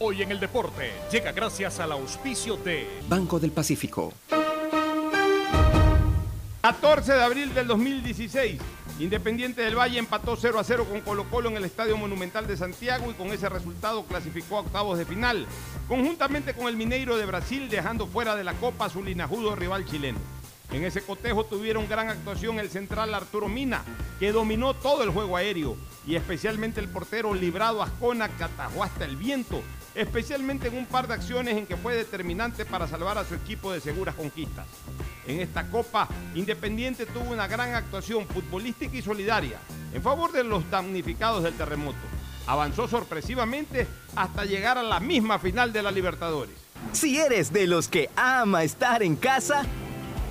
Hoy en el deporte llega gracias al auspicio de Banco del Pacífico. 14 de abril del 2016. Independiente del Valle empató 0 a 0 con Colo Colo en el Estadio Monumental de Santiago y con ese resultado clasificó a octavos de final, conjuntamente con el Mineiro de Brasil, dejando fuera de la Copa su linajudo rival chileno. En ese cotejo tuvieron gran actuación el central Arturo Mina, que dominó todo el juego aéreo y especialmente el portero Librado Ascona que atajó hasta el viento especialmente en un par de acciones en que fue determinante para salvar a su equipo de seguras conquistas. En esta Copa, Independiente tuvo una gran actuación futbolística y solidaria en favor de los damnificados del terremoto. Avanzó sorpresivamente hasta llegar a la misma final de la Libertadores. Si eres de los que ama estar en casa,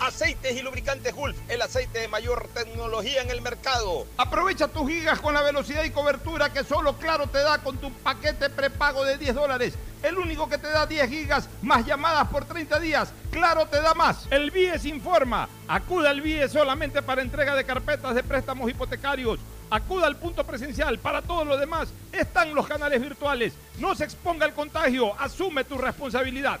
Aceites y lubricantes Gulf, el aceite de mayor tecnología en el mercado. Aprovecha tus gigas con la velocidad y cobertura que solo Claro te da con tu paquete prepago de 10 dólares. El único que te da 10 gigas más llamadas por 30 días. Claro te da más. El BIES informa. Acuda al BIES solamente para entrega de carpetas de préstamos hipotecarios. Acuda al punto presencial. Para todo lo demás están los canales virtuales. No se exponga al contagio. Asume tu responsabilidad.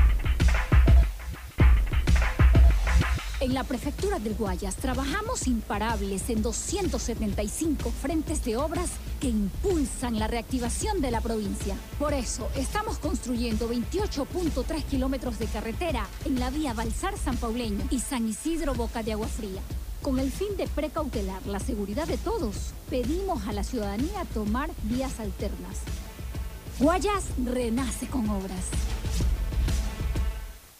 En la Prefectura del Guayas trabajamos imparables en 275 frentes de obras que impulsan la reactivación de la provincia. Por eso, estamos construyendo 28.3 kilómetros de carretera en la vía Balsar San Pauleño y San Isidro Boca de Agua Fría. Con el fin de precautelar la seguridad de todos, pedimos a la ciudadanía tomar vías alternas. Guayas renace con obras.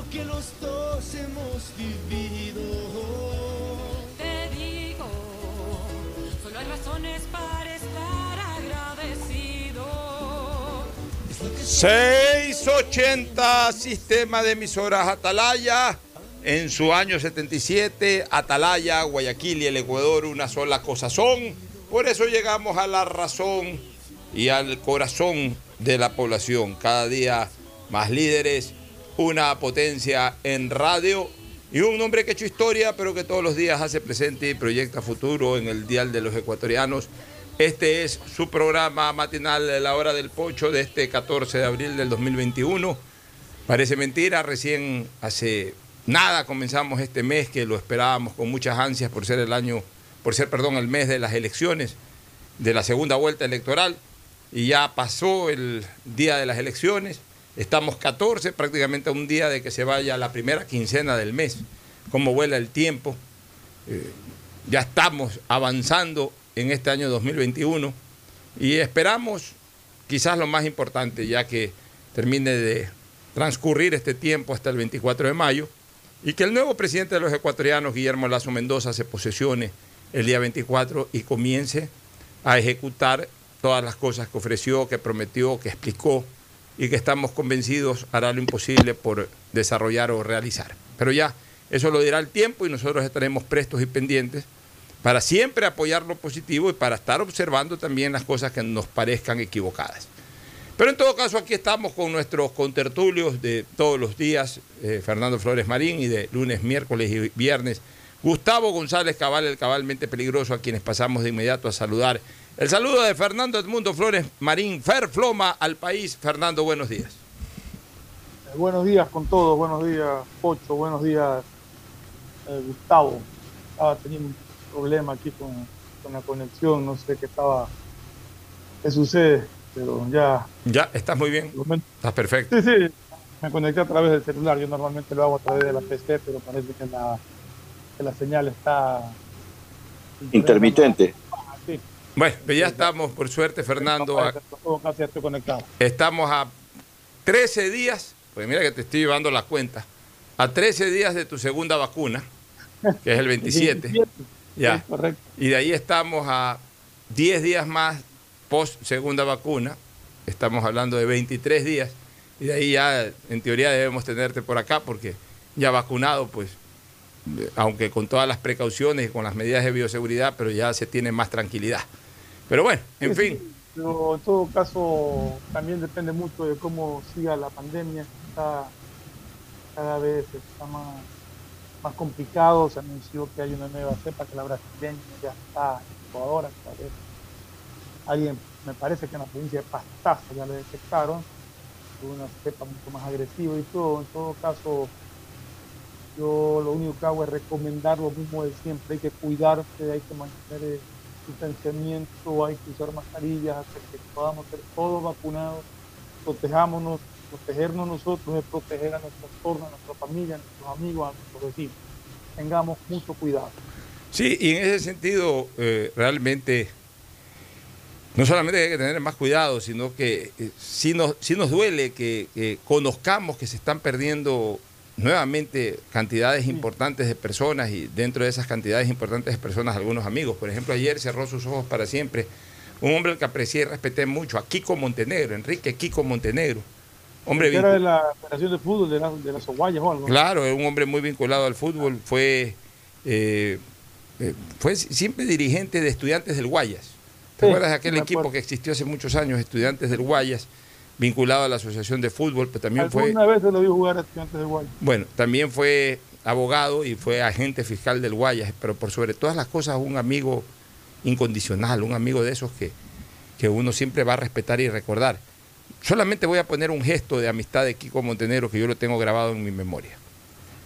lo que los dos hemos vivido. Te digo, solo hay razones para estar agradecido. Es lo que 680 Sistema de Emisoras Atalaya. En su año 77, Atalaya, Guayaquil y el Ecuador una sola cosa son. Por eso llegamos a la razón y al corazón de la población. Cada día más líderes, una potencia en radio y un hombre que ha hecho historia, pero que todos los días hace presente y proyecta futuro en el Dial de los Ecuatorianos. Este es su programa matinal la hora del pocho de este 14 de abril del 2021. Parece mentira, recién hace nada comenzamos este mes que lo esperábamos con muchas ansias por ser el año, por ser, perdón, el mes de las elecciones, de la segunda vuelta electoral, y ya pasó el día de las elecciones. Estamos 14, prácticamente a un día de que se vaya la primera quincena del mes. Cómo vuela el tiempo. Eh, ya estamos avanzando en este año 2021 y esperamos quizás lo más importante, ya que termine de transcurrir este tiempo hasta el 24 de mayo y que el nuevo presidente de los ecuatorianos, Guillermo Lazo Mendoza, se posesione el día 24 y comience a ejecutar todas las cosas que ofreció, que prometió, que explicó y que estamos convencidos hará lo imposible por desarrollar o realizar. Pero ya, eso lo dirá el tiempo y nosotros estaremos prestos y pendientes para siempre apoyar lo positivo y para estar observando también las cosas que nos parezcan equivocadas. Pero en todo caso aquí estamos con nuestros contertulios de todos los días, eh, Fernando Flores Marín y de lunes, miércoles y viernes, Gustavo González Cabal, el cabalmente peligroso, a quienes pasamos de inmediato a saludar. El saludo de Fernando Edmundo Flores Marín, Fer Floma al país. Fernando, buenos días. Eh, buenos días con todos, buenos días Pocho, buenos días eh, Gustavo. Estaba teniendo un problema aquí con, con, la conexión, no sé qué estaba, qué sucede, pero ya. Ya, estás muy bien. Estás perfecto. Sí, sí, me conecté a través del celular, yo normalmente lo hago a través de la PC, pero parece que la, que la señal está. Intermitente. Bueno, pues ya estamos, por suerte, Fernando. A. Estamos a 13 días, pues mira que te estoy llevando la cuenta, a 13 días de tu segunda vacuna, que es el 27. 27. Ya. correcto. Y de ahí estamos a 10 días más post segunda vacuna. Estamos hablando de 23 días. Y de ahí ya, en teoría, debemos tenerte por acá porque ya vacunado, pues, aunque con todas las precauciones y con las medidas de bioseguridad, pero ya se tiene más tranquilidad. Pero bueno, en Sí, fin. sí, Pero en todo caso, también depende mucho de cómo siga la pandemia. Está, cada vez está más, más complicado. Se anunció que hay una nueva cepa, que la brasileña ya está en Ecuador. Alguien, me parece que en la provincia de Pastaza ya lo detectaron. Una cepa mucho más agresiva y todo. En todo caso, yo lo único que hago es recomendar lo mismo de siempre. Hay que cuidarse, hay que mantener el distanciamiento, hay que usar mascarillas hasta que podamos ser todos vacunados. Protejámonos, protegernos nosotros es proteger a nuestro entorno, a nuestra familia, a nuestros amigos, a nuestros vecinos. Tengamos mucho cuidado. Sí, y en ese sentido, eh, realmente, no solamente hay que tener más cuidado, sino que eh, sí, nos, sí nos duele que, que conozcamos que se están perdiendo nuevamente cantidades importantes de personas y dentro de esas cantidades importantes de personas algunos amigos. Por ejemplo, ayer cerró sus ojos para siempre un hombre al que aprecié y respeté mucho, a Kiko Montenegro, Enrique Kiko Montenegro. Hombre era de la Federación de Fútbol de, la, de las Oguayas o algo. Claro, es un hombre muy vinculado al fútbol, fue, eh, eh, fue siempre dirigente de estudiantes del Guayas. ¿Te Sí, acuerdas de aquel equipo que existió hace muchos años, estudiantes del Guayas, vinculado a la Asociación de Fútbol, pero también fue, Alguna vez se lo vi jugar a estudiantes de Guayas. bueno, también fue abogado y fue agente fiscal del Guayas, pero por sobre todas las cosas un amigo incondicional, un amigo de esos que, que uno siempre va a respetar y recordar. Solamente voy a poner un gesto de amistad de Kiko Montenegro que yo lo tengo grabado en mi memoria.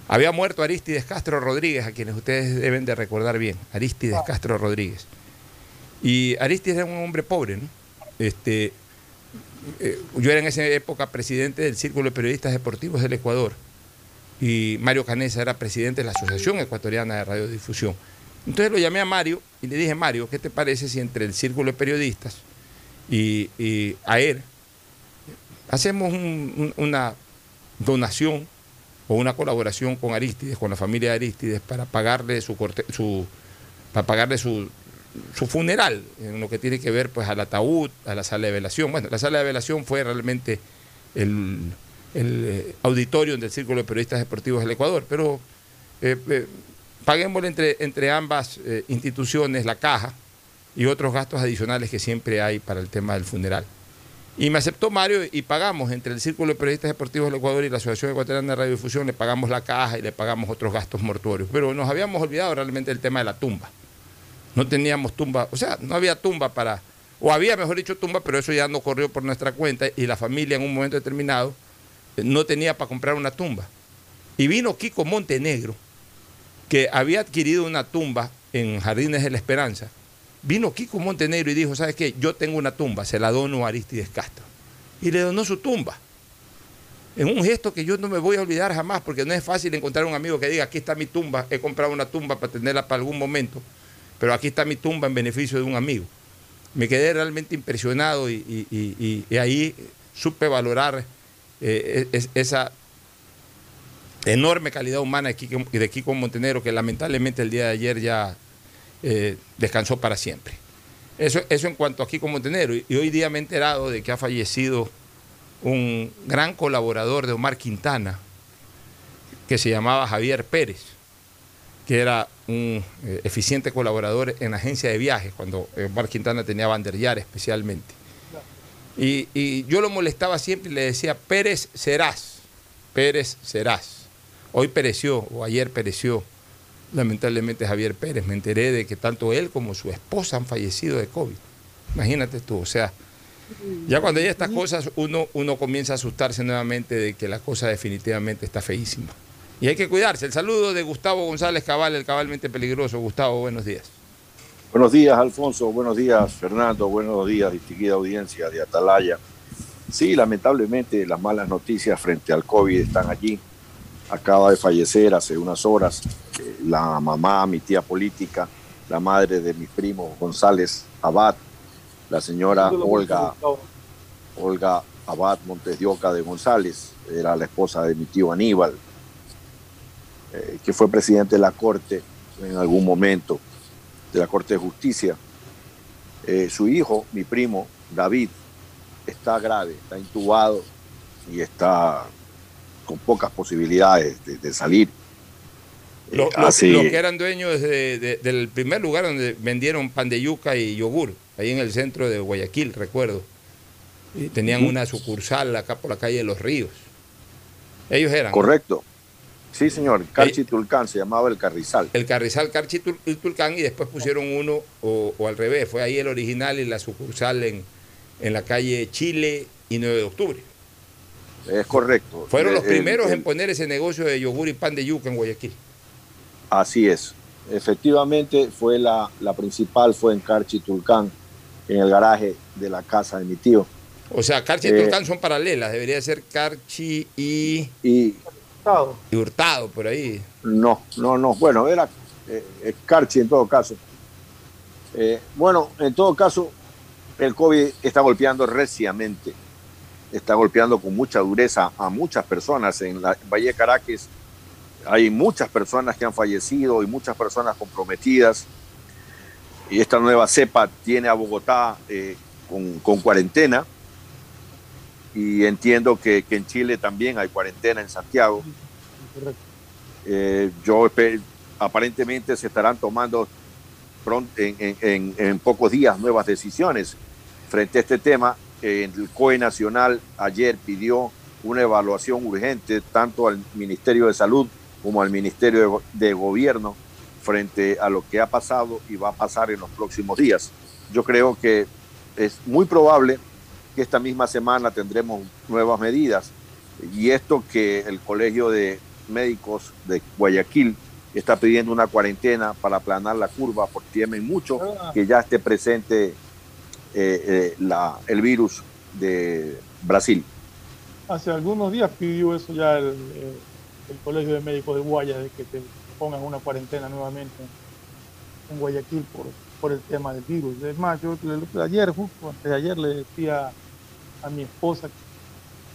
Había muerto Aristides Castro Rodríguez, a quienes ustedes deben de recordar bien, Aristides Castro Rodríguez. Y Aristides era un hombre pobre, ¿no? Este, eh, yo era en esa época presidente del Círculo de Periodistas Deportivos del Ecuador y Mario Canesa era presidente de la Asociación Ecuatoriana de Radiodifusión. Entonces lo llamé a Mario y le dije, Mario, ¿qué te parece si entre el Círculo de Periodistas y, y AER hacemos un- un- una donación o una colaboración con Aristides, con la familia de Aristides, para pagarle su, corte- su para pagarle su, su funeral, en lo que tiene que ver pues al ataúd, a la sala de velación. Bueno, la sala de velación fue realmente el, el eh, auditorio del Círculo de Periodistas Deportivos del Ecuador. Pero eh, eh, paguémosle entre, entre ambas eh, instituciones la caja y otros gastos adicionales que siempre hay para el tema del funeral. Y me aceptó Mario y pagamos entre el Círculo de Periodistas Deportivos del Ecuador y la Asociación Ecuatoriana de Radiodifusión, le pagamos la caja y le pagamos otros gastos mortuorios. Pero nos habíamos olvidado realmente del tema de la tumba. No teníamos tumba, o sea, no había tumba para, o había, mejor dicho, tumba, pero eso ya no corrió por nuestra cuenta y la familia en un momento determinado eh, no tenía para comprar una tumba. Y vino Kiko Montenegro, que había adquirido una tumba en Jardines de la Esperanza. Vino Kiko Montenegro y dijo, ¿sabes qué? Yo tengo una tumba, se la dono a Aristides Castro. Y le donó su tumba. En un gesto que yo no me voy a olvidar jamás, porque no es fácil encontrar un amigo que diga, aquí está mi tumba, he comprado una tumba para tenerla para algún momento, pero aquí está mi tumba en beneficio de un amigo. Me quedé realmente impresionado y, ahí supe valorar eh, es- esa enorme calidad humana de Kiko, de Montenegro, que lamentablemente el día de ayer ya eh, descansó para siempre. Eso, eso en cuanto a Kiko Montenegro. Y hoy día me he enterado de que ha fallecido un gran colaborador de Omar Quintana, que se llamaba Javier Pérez, que era un eh, eficiente colaborador en la agencia de viajes, cuando eh, Quintana tenía Banderillar especialmente. Y, y yo lo molestaba siempre y le decía, Pérez serás, Pérez serás. Hoy pereció, o ayer pereció, lamentablemente Javier Pérez. Me enteré de que tanto él como su esposa han fallecido de COVID. Imagínate tú, o sea, ya cuando hay estas cosas uno, uno comienza a asustarse nuevamente de que la cosa definitivamente está feísima. Y hay que cuidarse. El saludo de Gustavo González Cabal, el cabalmente peligroso. Gustavo, buenos días. Buenos días, Alfonso. Buenos días, Fernando. Buenos días, distinguida audiencia de Atalaya. Sí, lamentablemente las malas noticias frente al COVID están allí. Acaba de fallecer hace unas horas eh, la mamá, mi tía política, la madre de mi primo González Abad, la señora Olga, Olga Abad Montes de Oca de González, era la esposa de mi tío Aníbal, eh, que fue presidente de la Corte en algún momento, de la Corte de Justicia. Eh, su hijo, mi primo, David, está grave, está intubado y está con pocas posibilidades de, de salir. Eh, Lo- lo- hace- Los que eran dueños de- de- del primer lugar donde vendieron pan de yuca y yogur, ahí en el centro de Guayaquil, recuerdo. Y tenían una sucursal acá por la calle de los Ríos. Ellos eran. Correcto. Sí, señor. Carchi Tulcán se llamaba el Carrizal. El Carrizal Carchi Tul- y Tulcán y después pusieron uno o, o al revés. Fue ahí el original y la sucursal en, en la calle Chile y 9 de octubre. Es correcto. Fueron Eh, los el- primeros el- en poner ese negocio de yogur y pan de yuca en Guayaquil. Así es. Efectivamente, fue la, la principal fue en Carchi Tulcán, en el garaje de la casa de mi tío. O sea, Carchi y Eh, Tulcán son paralelas. Debería ser Carchi y, Y y Hurtado, por ahí. no, no, no. Bueno, era eh, eh, Carchi en todo caso. Eh, bueno, en todo caso, el COVID está golpeando reciamente, está golpeando con mucha dureza a muchas personas. En la Valle de Caracas hay muchas personas que han fallecido y muchas personas comprometidas. Y esta nueva cepa tiene a Bogotá eh, con, con cuarentena. Y entiendo que, que en Chile también hay cuarentena en Santiago. Eh, yo aparentemente se estarán tomando pron- en, en- en- pocos días nuevas decisiones frente a este tema. El COE Nacional ayer pidió una evaluación urgente tanto al Ministerio de Salud como al Ministerio de, de Gobierno frente a lo que ha pasado y va a pasar en los próximos días. Yo creo que es muy probable que esta misma semana tendremos nuevas medidas y esto que el Colegio de Médicos de Guayaquil está pidiendo una cuarentena para aplanar la curva porque temen mucho que ya esté presente eh, eh, la, el virus de Brasil. Hace algunos días pidió eso ya el, el Colegio de Médicos de Guaya, de que te pongan una cuarentena nuevamente en Guayaquil por, por el tema del virus. Es más, yo ayer, justo antes de ayer, le decía a mi esposa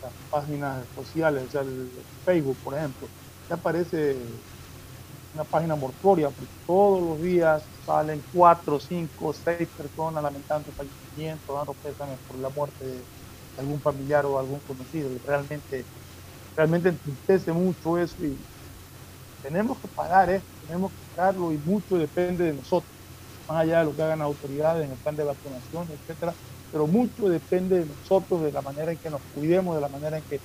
las páginas sociales, o sea, el Facebook, por ejemplo, ya aparece una página mortuoria, porque todos los días salen cuatro, cinco, seis personas lamentando fallecimientos, dando pésames por la muerte de, algún familiar o algún conocido. Y realmente, realmente entristece mucho eso y tenemos que pagar esto, tenemos que pagarlo y mucho depende de nosotros, más allá de lo que hagan las autoridades en el plan de vacunación, etcétera, pero mucho depende de nosotros, de la manera en que nos cuidemos, de la manera en que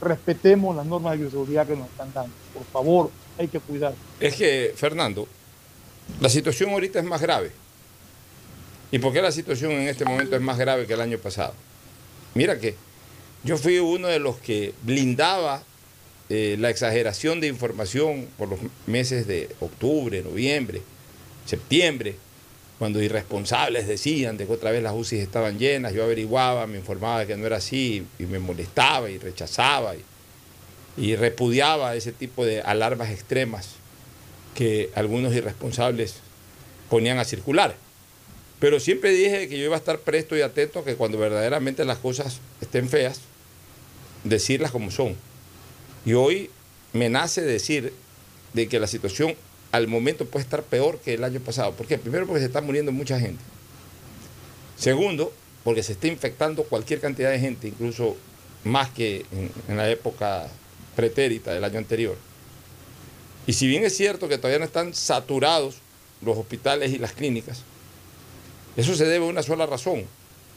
respetemos las normas de bioseguridad que nos están dando. Por favor, hay que cuidar. Es que, Fernando, la situación ahorita es más grave. ¿Y por qué la situación en este momento es más grave que el año pasado? Mira que yo fui uno de los que blindaba eh, la exageración de información por los meses de octubre, noviembre, septiembre, cuando irresponsables decían de que otra vez las UCI estaban llenas, yo averiguaba, me informaba de que no era así y me molestaba y rechazaba y, y repudiaba ese tipo de alarmas extremas que algunos irresponsables ponían a circular. Pero siempre dije que yo iba a estar presto y atento a que cuando verdaderamente las cosas estén feas, decirlas como son. Y hoy me nace decir de que la situación al momento puede estar peor que el año pasado. ¿Por qué? Primero porque se está muriendo mucha gente. Segundo, porque se está infectando cualquier cantidad de gente, incluso más que en, la época pretérita del año anterior. Y si bien es cierto que todavía no están saturados los hospitales y las clínicas, eso se debe a una sola razón,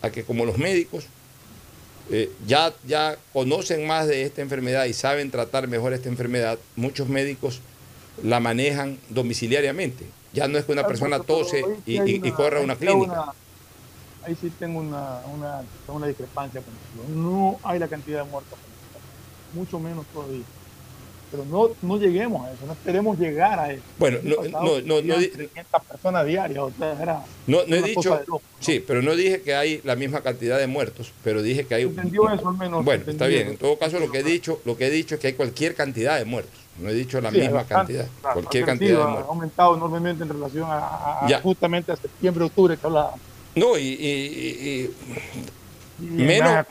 a que como los médicos eh, ya, ya conocen más de esta enfermedad y saben tratar mejor esta enfermedad, muchos médicos la manejan domiciliariamente. Ya no es que una persona tose y, y, y corra a una clínica. Ahí sí tengo una, una, una discrepancia con eso. No hay la cantidad de muertos, mucho menos todavía pero no, no lleguemos a eso, no esperemos llegar a eso. Bueno, no, no, no, no, 300 personas diarias, o sea, era no, no he dicho, loco, ¿no? sí, pero no dije que hay la misma cantidad de muertos, pero dije que hay. Entendió eso al menos. Bueno, está bien. En todo caso, lo que he dicho, lo que he dicho es que hay cualquier cantidad de muertos. No he dicho la sí, misma bastante, cantidad, claro, cualquier cantidad de muertos. Ha aumentado enormemente en relación a, a justamente a septiembre, octubre que hablaba. No, y, y, y menos,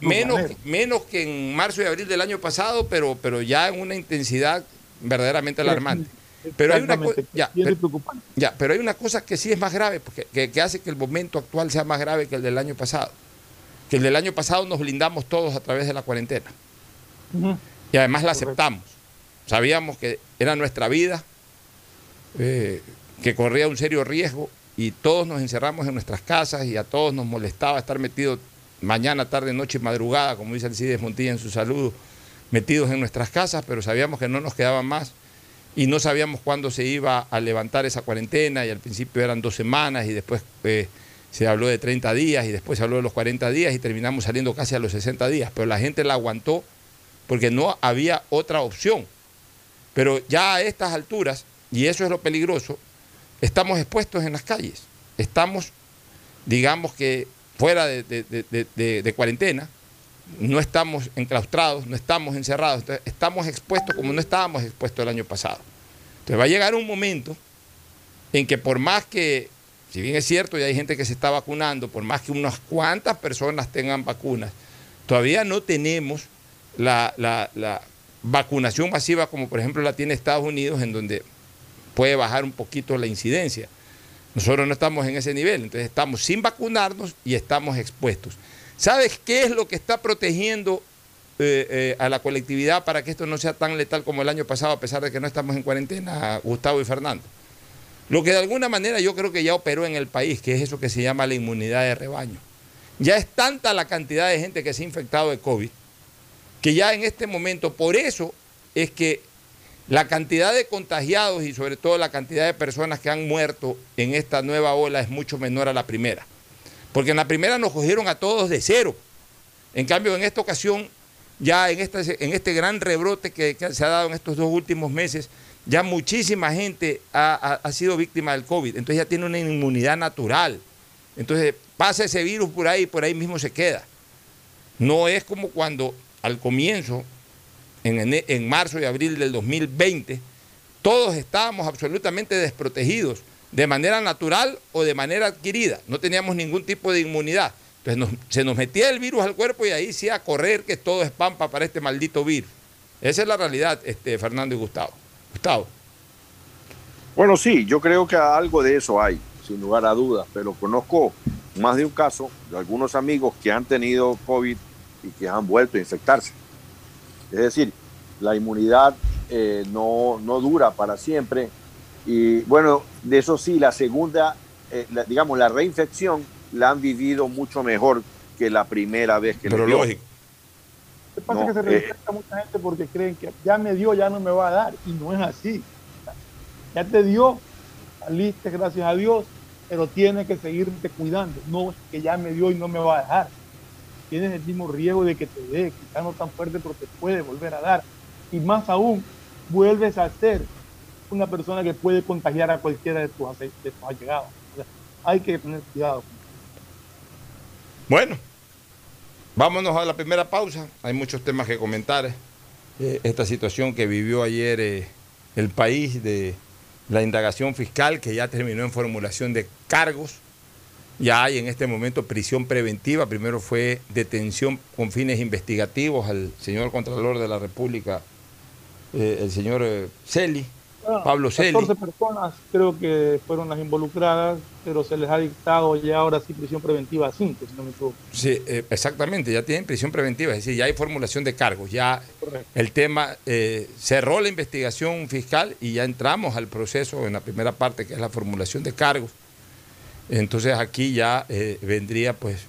menos, menos que en marzo y abril del año pasado, pero, pero ya en una intensidad verdaderamente alarmante. Pero hay, una ya, pero, ya, pero hay una cosa que sí es más grave, porque, que, que, hace que el momento actual sea más grave que el del año pasado. Que el del año pasado nos blindamos todos a través de la cuarentena. Uh -huh. Y además la aceptamos. Sabíamos que era nuestra vida, eh, que corría un serio riesgo y todos nos encerramos en nuestras casas y a todos nos molestaba estar metidos mañana, tarde, noche y madrugada, como dice Alcides Montilla en su saludo, metidos en nuestras casas, pero sabíamos que no nos quedaban más y no sabíamos cuándo se iba a levantar esa cuarentena y al principio eran dos semanas y después eh, se habló de 30 días y después se habló de los 40 días y terminamos saliendo casi a los 60 días, pero la gente la aguantó porque no había otra opción. Pero ya a estas alturas, y eso es lo peligroso, estamos expuestos en las calles, estamos, digamos que fuera de, cuarentena, no estamos enclaustrados, no estamos encerrados, estamos expuestos como no estábamos expuestos el año pasado. Entonces va a llegar un momento en que por más que, si bien es cierto, ya hay gente que se está vacunando, por más que unas cuantas personas tengan vacunas, todavía no tenemos la vacunación masiva como por ejemplo la tiene Estados Unidos, en donde puede bajar un poquito la incidencia. Nosotros no estamos en ese nivel, entonces estamos sin vacunarnos y estamos expuestos. ¿Sabes qué es lo que está protegiendo eh, eh, a la colectividad para que esto no sea tan letal como el año pasado, a pesar de que no estamos en cuarentena, Gustavo y Fernando? Lo que de alguna manera yo creo que ya operó en el país, que es eso que se llama la inmunidad de rebaño. Ya es tanta la cantidad de gente que se ha infectado de COVID, que ya en este momento, por eso es que la cantidad de contagiados y sobre todo la cantidad de personas que han muerto en esta nueva ola es mucho menor a la primera. Porque en la primera nos cogieron a todos de cero. En cambio, en esta ocasión, ya en este, en este gran rebrote que, se ha dado en estos dos últimos meses, ya muchísima gente ha, ha, ha sido víctima del COVID. Entonces ya tiene una inmunidad natural. Entonces pasa ese virus por ahí y por ahí mismo se queda. No es como cuando al comienzo en, en, marzo y abril del 2020, todos estábamos absolutamente desprotegidos, de manera natural o de manera adquirida. No teníamos ningún tipo de inmunidad. Entonces se nos metía el virus al cuerpo y ahí sí a correr que todo es pampa para este maldito virus. Esa es la realidad, este, Fernando y Gustavo. Gustavo. Bueno, sí, yo creo que algo de eso hay, sin lugar a dudas, pero conozco más de un caso de algunos amigos que han tenido COVID y que han vuelto a infectarse. Es decir, la inmunidad eh, no, no dura para siempre. Y bueno, de eso sí, la segunda, eh, la- digamos, la reinfección la han vivido mucho mejor que la primera vez que Pero lógico. Lo que pasa No, es que se eh, reinfecta mucha gente porque creen que ya me dio, ya no me va a dar. Y no es así. Ya te dio, saliste, gracias a Dios, pero tienes que seguirte cuidando. No es que ya me dio y no me va a dejar. Tienes el mismo riesgo de que te dé, quizás no tan fuerte, pero te puede volver a dar. Y más aún, vuelves a ser una persona que puede contagiar a cualquiera de tus, de allegados. Hay que tener cuidado. Bueno, vámonos a la primera pausa. Hay muchos temas que comentar. Eh, esta situación que vivió ayer eh, el país de la indagación fiscal que ya terminó en formulación de cargos. Ya hay en este momento prisión preventiva. Primero fue detención con fines investigativos al señor Contralor de la República, eh, el señor eh, Celi, Ah, Pablo Celi. 14 personas creo que fueron las involucradas, pero se les ha dictado ya ahora sí prisión preventiva a 5, si no me equivoco. Sí, eh, exactamente, ya tienen prisión preventiva, es decir, ya hay formulación de cargos, ya el tema eh, cerró la investigación fiscal y ya entramos al proceso en la primera parte, que es la formulación de cargos. Entonces aquí ya eh, vendría, pues,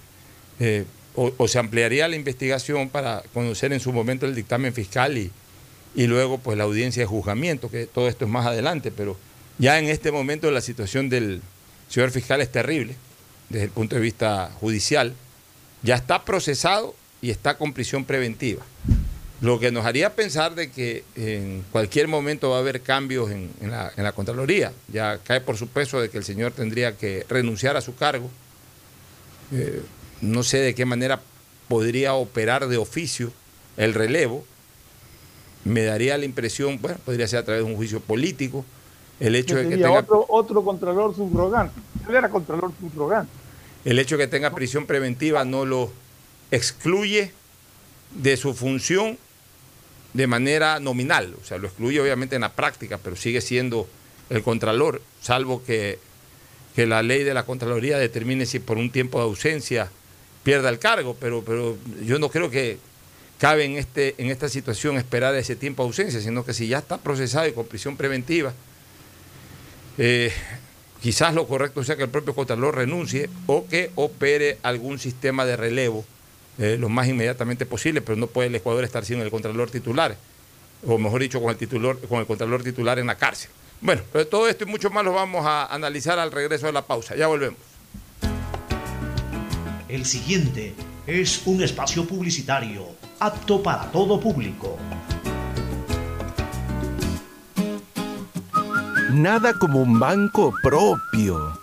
eh, o, se ampliaría la investigación para conocer en su momento el dictamen fiscal y, y luego, pues, la audiencia de juzgamiento, que todo esto es más adelante, pero ya en este momento la situación del señor fiscal es terrible desde el punto de vista judicial. Ya está procesado y está con prisión preventiva. Lo que nos haría pensar de que en cualquier momento va a haber cambios en, en la, en la Contraloría. Ya cae por su peso de que el señor tendría que renunciar a su cargo. Eh, no sé de qué manera podría operar de oficio el relevo. Me daría la impresión, bueno, podría ser a través de un juicio político, el hecho de que tenga... otro, otro contralor subrogante. Él era contralor subrogante. El hecho de que tenga prisión preventiva no lo excluye de su función de manera nominal, o sea, lo excluye obviamente en la práctica, pero sigue siendo el contralor, salvo que, que la ley de la Contraloría determine si por un tiempo de ausencia pierda el cargo, pero, pero yo no creo que cabe en, este, en esta situación esperar ese tiempo de ausencia, sino que si ya está procesado y con prisión preventiva, eh, quizás lo correcto sea que el propio Contralor renuncie o que opere algún sistema de relevo eh, lo más inmediatamente posible, pero no puede el Ecuador estar sin el Contralor titular, o mejor dicho, con el, titular, con el Contralor titular en la cárcel. Bueno, pero todo esto y mucho más lo vamos a analizar al regreso de la pausa. Ya volvemos. El siguiente es un espacio publicitario apto para todo público. Nada como un banco propio.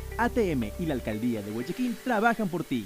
ATM y la Alcaldía de Huechequín trabajan por ti.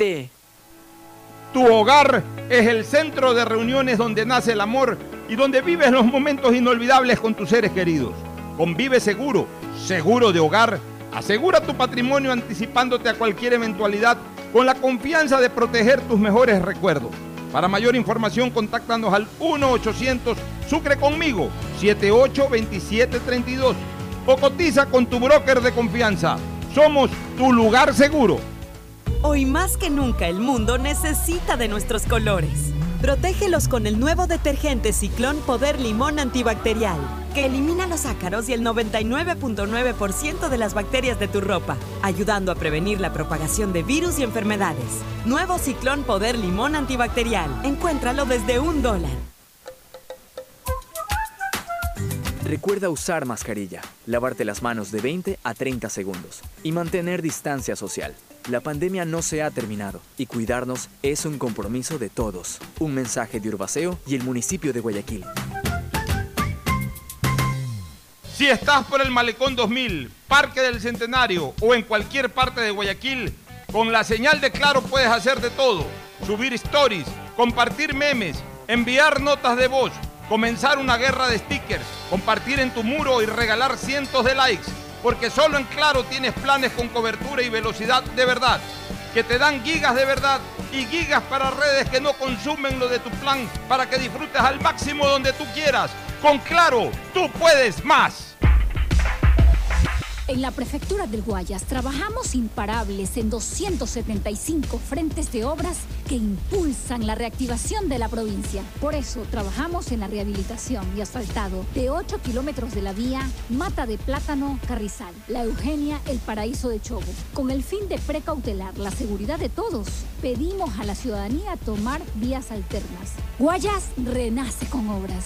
Tu hogar es el centro de reuniones donde nace el amor y donde vives los momentos inolvidables con tus seres queridos. Convive seguro, seguro de hogar. Asegura tu patrimonio anticipándote a cualquier eventualidad con la confianza de proteger tus mejores recuerdos. Para mayor información, contáctanos al 1-800 Sucre conmigo, 782732. O cotiza con tu broker de confianza. Somos tu lugar seguro. Hoy más que nunca el mundo necesita de nuestros colores. Protégelos con el nuevo detergente Ciclón Poder Limón Antibacterial, que elimina los ácaros y el 99.9% de las bacterias de tu ropa, ayudando a prevenir la propagación de virus y enfermedades. Nuevo Ciclón Poder Limón Antibacterial. Encuéntralo desde un dólar. Recuerda usar mascarilla, lavarte las manos de 20 a 30 segundos y mantener distancia social. La pandemia no se ha terminado y cuidarnos es un compromiso de todos. Un mensaje de Urbaceo y el municipio de Guayaquil. Si estás por el Malecón 2000, Parque del Centenario o en cualquier parte de Guayaquil, con la señal de Claro puedes hacer de todo. Subir stories, compartir memes, enviar notas de voz, comenzar una guerra de stickers, compartir en tu muro y regalar cientos de likes porque solo en Claro tienes planes con cobertura y velocidad de verdad, que te dan gigas de verdad y gigas para redes que no consumen lo de tu plan para que disfrutes al máximo donde tú quieras. Con Claro, tú puedes más. En la Prefectura del Guayas trabajamos imparables en 275 frentes de obras que impulsan la reactivación de la provincia. Por eso trabajamos en la rehabilitación y asfaltado de 8 kilómetros de la vía Mata de Plátano Carrizal, La Eugenia, El Paraíso de Chobo. Con el fin de precautelar la seguridad de todos, pedimos a la ciudadanía tomar vías alternas. Guayas renace con obras.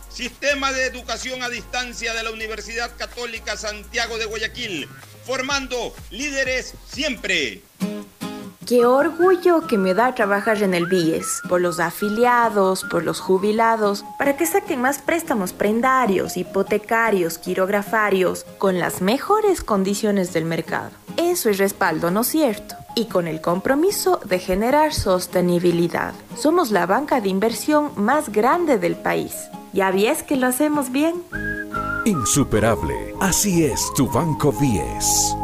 Sistema de Educación a Distancia de la Universidad Católica Santiago de Guayaquil, formando líderes siempre. Qué orgullo que me da trabajar en el BIES, por los afiliados, por los jubilados, para que saquen más préstamos prendarios, hipotecarios, quirografarios, con las mejores condiciones del mercado. Eso es respaldo, ¿no es cierto? Y con el compromiso de generar sostenibilidad. Somos la banca de inversión más grande del país. ¿Ya ves que lo hacemos bien? Insuperable. Así es tu Banco 10.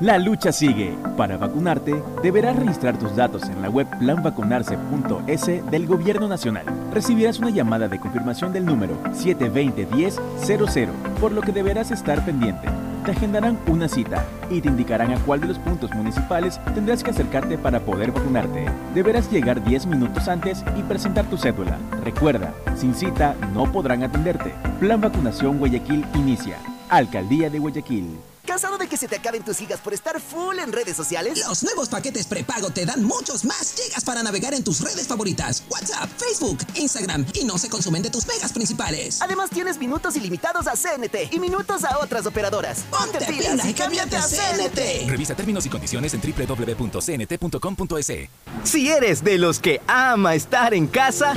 La lucha sigue. Para vacunarte, deberás registrar tus datos en la web planvacunarse.es del Gobierno Nacional. Recibirás una llamada de confirmación del número 720-1000, por lo que deberás estar pendiente. Te agendarán una cita y te indicarán a cuál de los puntos municipales tendrás que acercarte para poder vacunarte. Deberás llegar 10 minutos antes y presentar tu cédula. Recuerda, sin cita no podrán atenderte. Plan Vacunación Guayaquil inicia. Alcaldía de Guayaquil. ¿Cansado de que se te acaben tus gigas por estar full en redes sociales? Los nuevos paquetes prepago te dan muchos más gigas para navegar en tus redes favoritas. WhatsApp, Facebook, Instagram y no se consumen de tus megas principales. Además tienes minutos ilimitados a CNT y minutos a otras operadoras. Ponte, pilas y cámbiate a CNT. Revisa términos y condiciones en www.cnt.com.es. Si eres de los que ama estar en casa,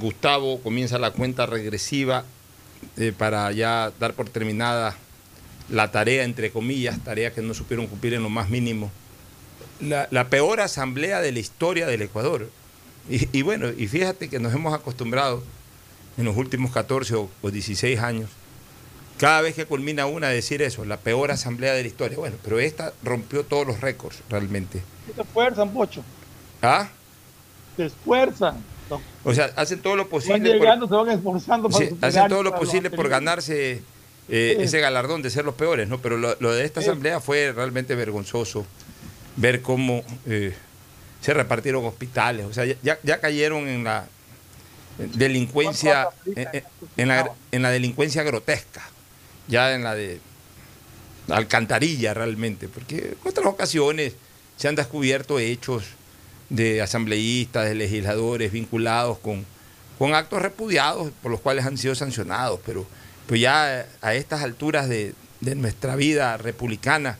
Gustavo, comienza la cuenta regresiva eh, para ya dar por terminada la tarea, entre comillas, tarea que no supieron cumplir en lo más mínimo. La, la peor asamblea de la historia del Ecuador. Y, y bueno, y fíjate que nos hemos acostumbrado en los últimos 14 o, o 16 años, cada vez que culmina una, a decir eso, la peor asamblea de la historia. Bueno, pero esta rompió todos los récords realmente. Se esfuerzan, Pocho. ¿Ah? Se esfuerzan. O sea, hacen todo lo Van posible. llegando, se van esforzando para Sí, superar hacen todo lo posible por ganarse eh, Sí. ese galardón de ser los peores, ¿no? Pero lo, lo de esta asamblea fue realmente vergonzoso ver cómo eh, se repartieron hospitales, o sea, ya- cayeron en la delincuencia, en, en- en la, en la delincuencia grotesca, ya en la de alcantarilla realmente, porque en otras ocasiones se han descubierto hechos de asambleístas, de legisladores vinculados con, con actos repudiados por los cuales han sido sancionados, pero pues ya a estas alturas de, de nuestra vida republicana,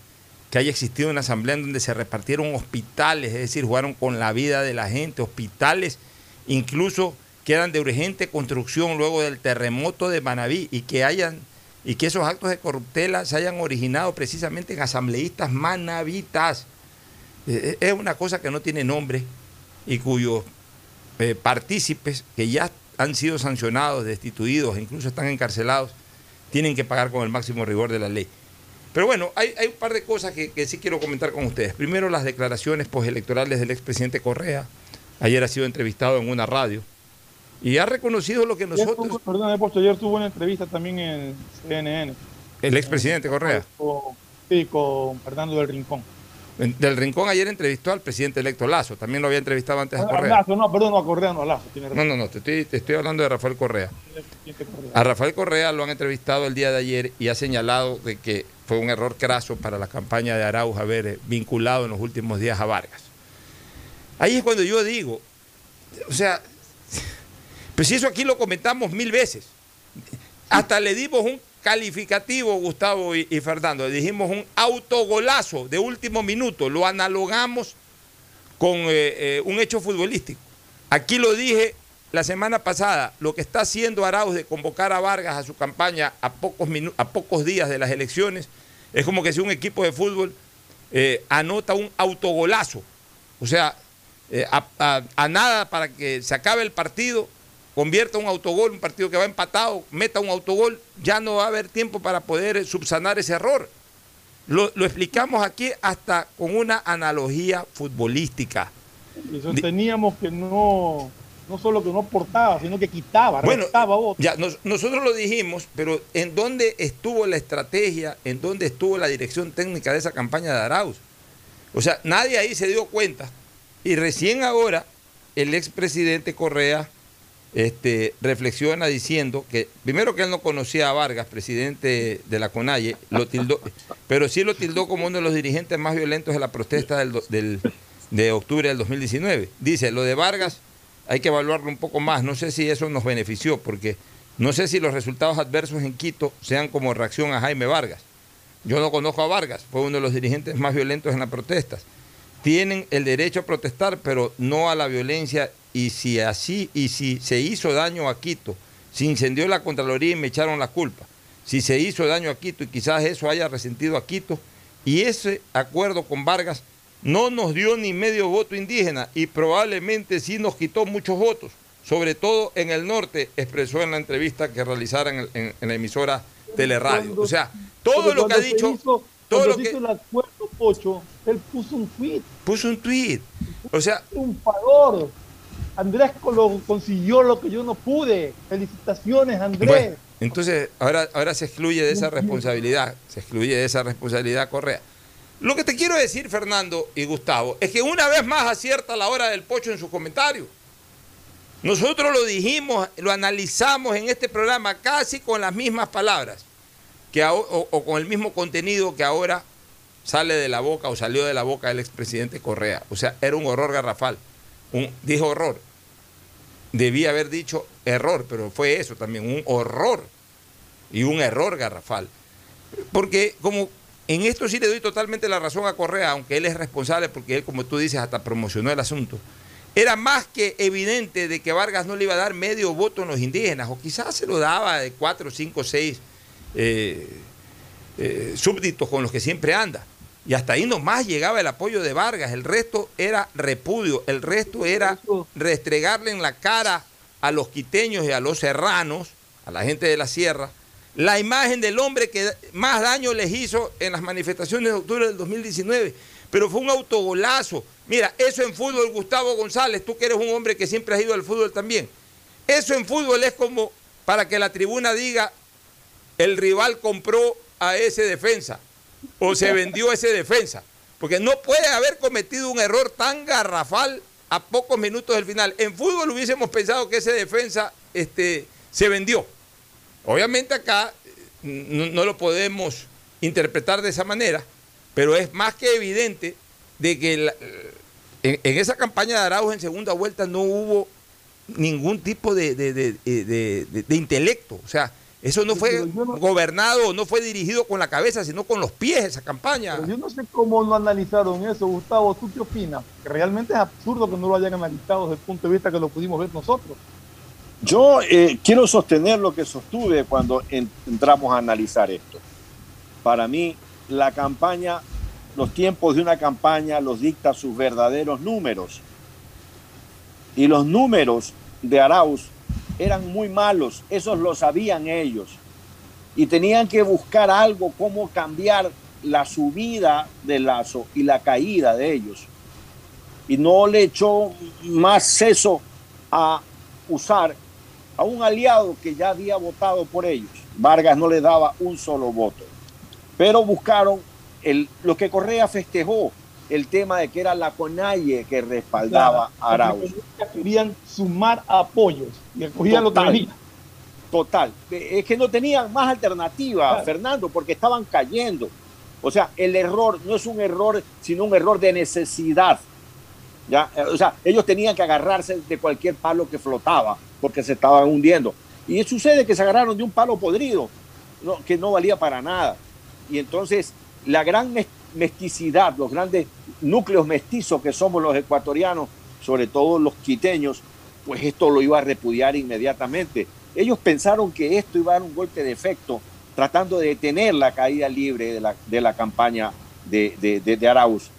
que haya existido una asamblea en donde se repartieron hospitales, es decir, jugaron con la vida de la gente, hospitales incluso que eran de urgente construcción luego del terremoto de Manabí y que hayan y que esos actos de corruptela se hayan originado precisamente en asambleístas manavitas. Eh, Es una cosa que no tiene nombre y cuyos eh, partícipes que ya han sido sancionados, destituidos, incluso están encarcelados, tienen que pagar con el máximo rigor de la ley. Pero bueno, hay, hay un par de cosas que, que sí quiero comentar con ustedes. Primero, las declaraciones postelectorales del expresidente Correa. Ayer ha sido entrevistado en una radio y ha reconocido lo que nosotros... tuvo- perdón, Pocho, ayer tuvo una entrevista también en CNN. El expresidente Correa. Con, sí, con Fernando del Rincón. Del Rincón ayer entrevistó al presidente electo Lazo. También lo había entrevistado antes a Correa. Lazo, no, perdón, no, a Correa, no, a Lazo. Tiene No, no, no, te estoy, te estoy hablando de Rafael Correa. A Rafael Correa lo han entrevistado el día de ayer y ha señalado de que fue un error craso para la campaña de Arauz haber vinculado en los últimos días a Vargas. Ahí es cuando yo digo, o sea, pues eso aquí lo comentamos mil veces. Hasta le dimos un calificativo, Gustavo y, Fernando, dijimos un autogolazo de último minuto, lo analogamos con eh, eh, un hecho futbolístico. Aquí lo dije la semana pasada, lo que está haciendo Arauz de convocar a Vargas a su campaña a pocos, a pocos días de las elecciones, es como que si un equipo de fútbol eh, anota un autogolazo. O sea, a nada para que se acabe el partido, convierta un autogol, un partido que va empatado, meta un autogol, ya no va a haber tiempo para poder eh, subsanar ese error. Lo, lo explicamos aquí hasta con una analogía futbolística. Y sosteníamos que no, no solo que no portaba, sino que quitaba, Bueno, restaba votos. Ya, nos- nosotros lo dijimos, pero ¿en dónde estuvo la estrategia? ¿En dónde estuvo la dirección técnica de esa campaña de Arauz? O sea, nadie ahí se dio cuenta. Y recién ahora el expresidente Correa este, reflexiona diciendo que, primero que él no conocía a Vargas, presidente de la CONAIE, lo tildó, pero sí lo tildó como uno de los dirigentes más violentos de la protesta del, de octubre del 2019. Dice, lo de Vargas hay que evaluarlo un poco más. No sé si eso nos benefició, porque no sé si los resultados adversos en Quito sean como reacción a Jaime Vargas. Yo no conozco a Vargas, fue uno de los dirigentes más violentos en las protestas. Tienen el derecho a protestar, pero no a la violencia. Y si así, y si se hizo daño a Quito, si incendió la Contraloría y me echaron la culpa, si se hizo daño a Quito y quizás eso haya resentido a Quito, y ese acuerdo con Vargas no nos dio ni medio voto indígena y probablemente sí nos quitó muchos votos, sobre todo en el norte, expresó en la entrevista que realizaran en, en- en la emisora Teleradio. O sea, todo lo que ha dicho, hizo- todo lo que el acuerdo, Pocho, él puso un tweet. puso un tweet. O sea, triunfador. Andrés consiguió lo que yo no pude. Felicitaciones, Andrés. Entonces ahora, ahora se excluye de esa responsabilidad, se excluye de esa responsabilidad Correa. Lo que te quiero decir, Fernando y Gustavo, es que una vez más acierta la hora del pocho en sus comentarios. Nosotros lo dijimos, lo analizamos en este programa casi con las mismas palabras que, o, o con el mismo contenido que ahora sale de la boca o salió de la boca del expresidente Correa. O sea, era un horror garrafal. Un, dijo horror. Debía haber dicho error, pero fue eso también, un horror y un error garrafal. Porque como en esto sí le doy totalmente la razón a Correa, aunque él es responsable porque él, como tú dices, hasta promocionó el asunto. Era más que evidente de que Vargas no le iba a dar medio voto en los indígenas, o quizás se lo daba de cuatro, cinco, seis eh, eh, súbditos con los que siempre anda. Y hasta ahí nomás llegaba el apoyo de Vargas, el resto era repudio, el resto era restregarle en la cara a los quiteños y a los serranos, a la gente de la sierra, la imagen del hombre que más daño les hizo en las manifestaciones de octubre del 2019. Pero fue un autogolazo. Mira, eso en fútbol, Gustavo González, tú que eres un hombre que siempre has ido al fútbol también. Eso en fútbol es como para que la tribuna diga, el rival compró a ese defensa o se vendió ese defensa. Porque no puede haber cometido un error tan garrafal a pocos minutos del final. En fútbol hubiésemos pensado que ese defensa este, se vendió. Obviamente acá eh, no, lo podemos interpretar de esa manera, pero es más que evidente de que en, esa campaña de Arauz en segunda vuelta no hubo ningún tipo de, de intelecto. O sea, eso no fue gobernado, no fue dirigido con la cabeza, sino con los pies esa campaña. yo no sé cómo no analizaron eso, Gustavo. ¿Tú qué opinas? Que realmente es absurdo que no lo hayan analizado desde el punto de vista que lo pudimos ver nosotros. Yo eh, quiero sostener lo que sostuve cuando entramos a analizar esto. Para mí, la campaña, los tiempos de una campaña los dicta sus verdaderos números. Y los números de Arauz eran muy malos, esos lo sabían ellos. Y tenían que buscar algo, cómo cambiar la subida del lazo y la caída de ellos. Y no le echó más seso a usar a un aliado que ya había votado por ellos. Vargas no le daba un solo voto. Pero buscaron el, lo que Correa festejó, el tema de que era la CONAIE que respaldaba a Arauz. Querían sumar apoyos y escogían lo que Total. Es que no tenían más alternativa, Fernando, porque estaban cayendo. O sea, el error no es un error, sino un error de necesidad. ¿ya? O sea, ellos tenían que agarrarse de cualquier palo que flotaba, porque se estaban hundiendo. Y sucede que se agarraron de un palo podrido, que no valía para nada. Y entonces la gran mesticidad, los grandes núcleos mestizos que somos los ecuatorianos, sobre todo los quiteños, pues esto lo iba a repudiar inmediatamente. Ellos pensaron que esto iba a dar un golpe de efecto, tratando de detener la caída libre de la, de la campaña de, de, Arauz.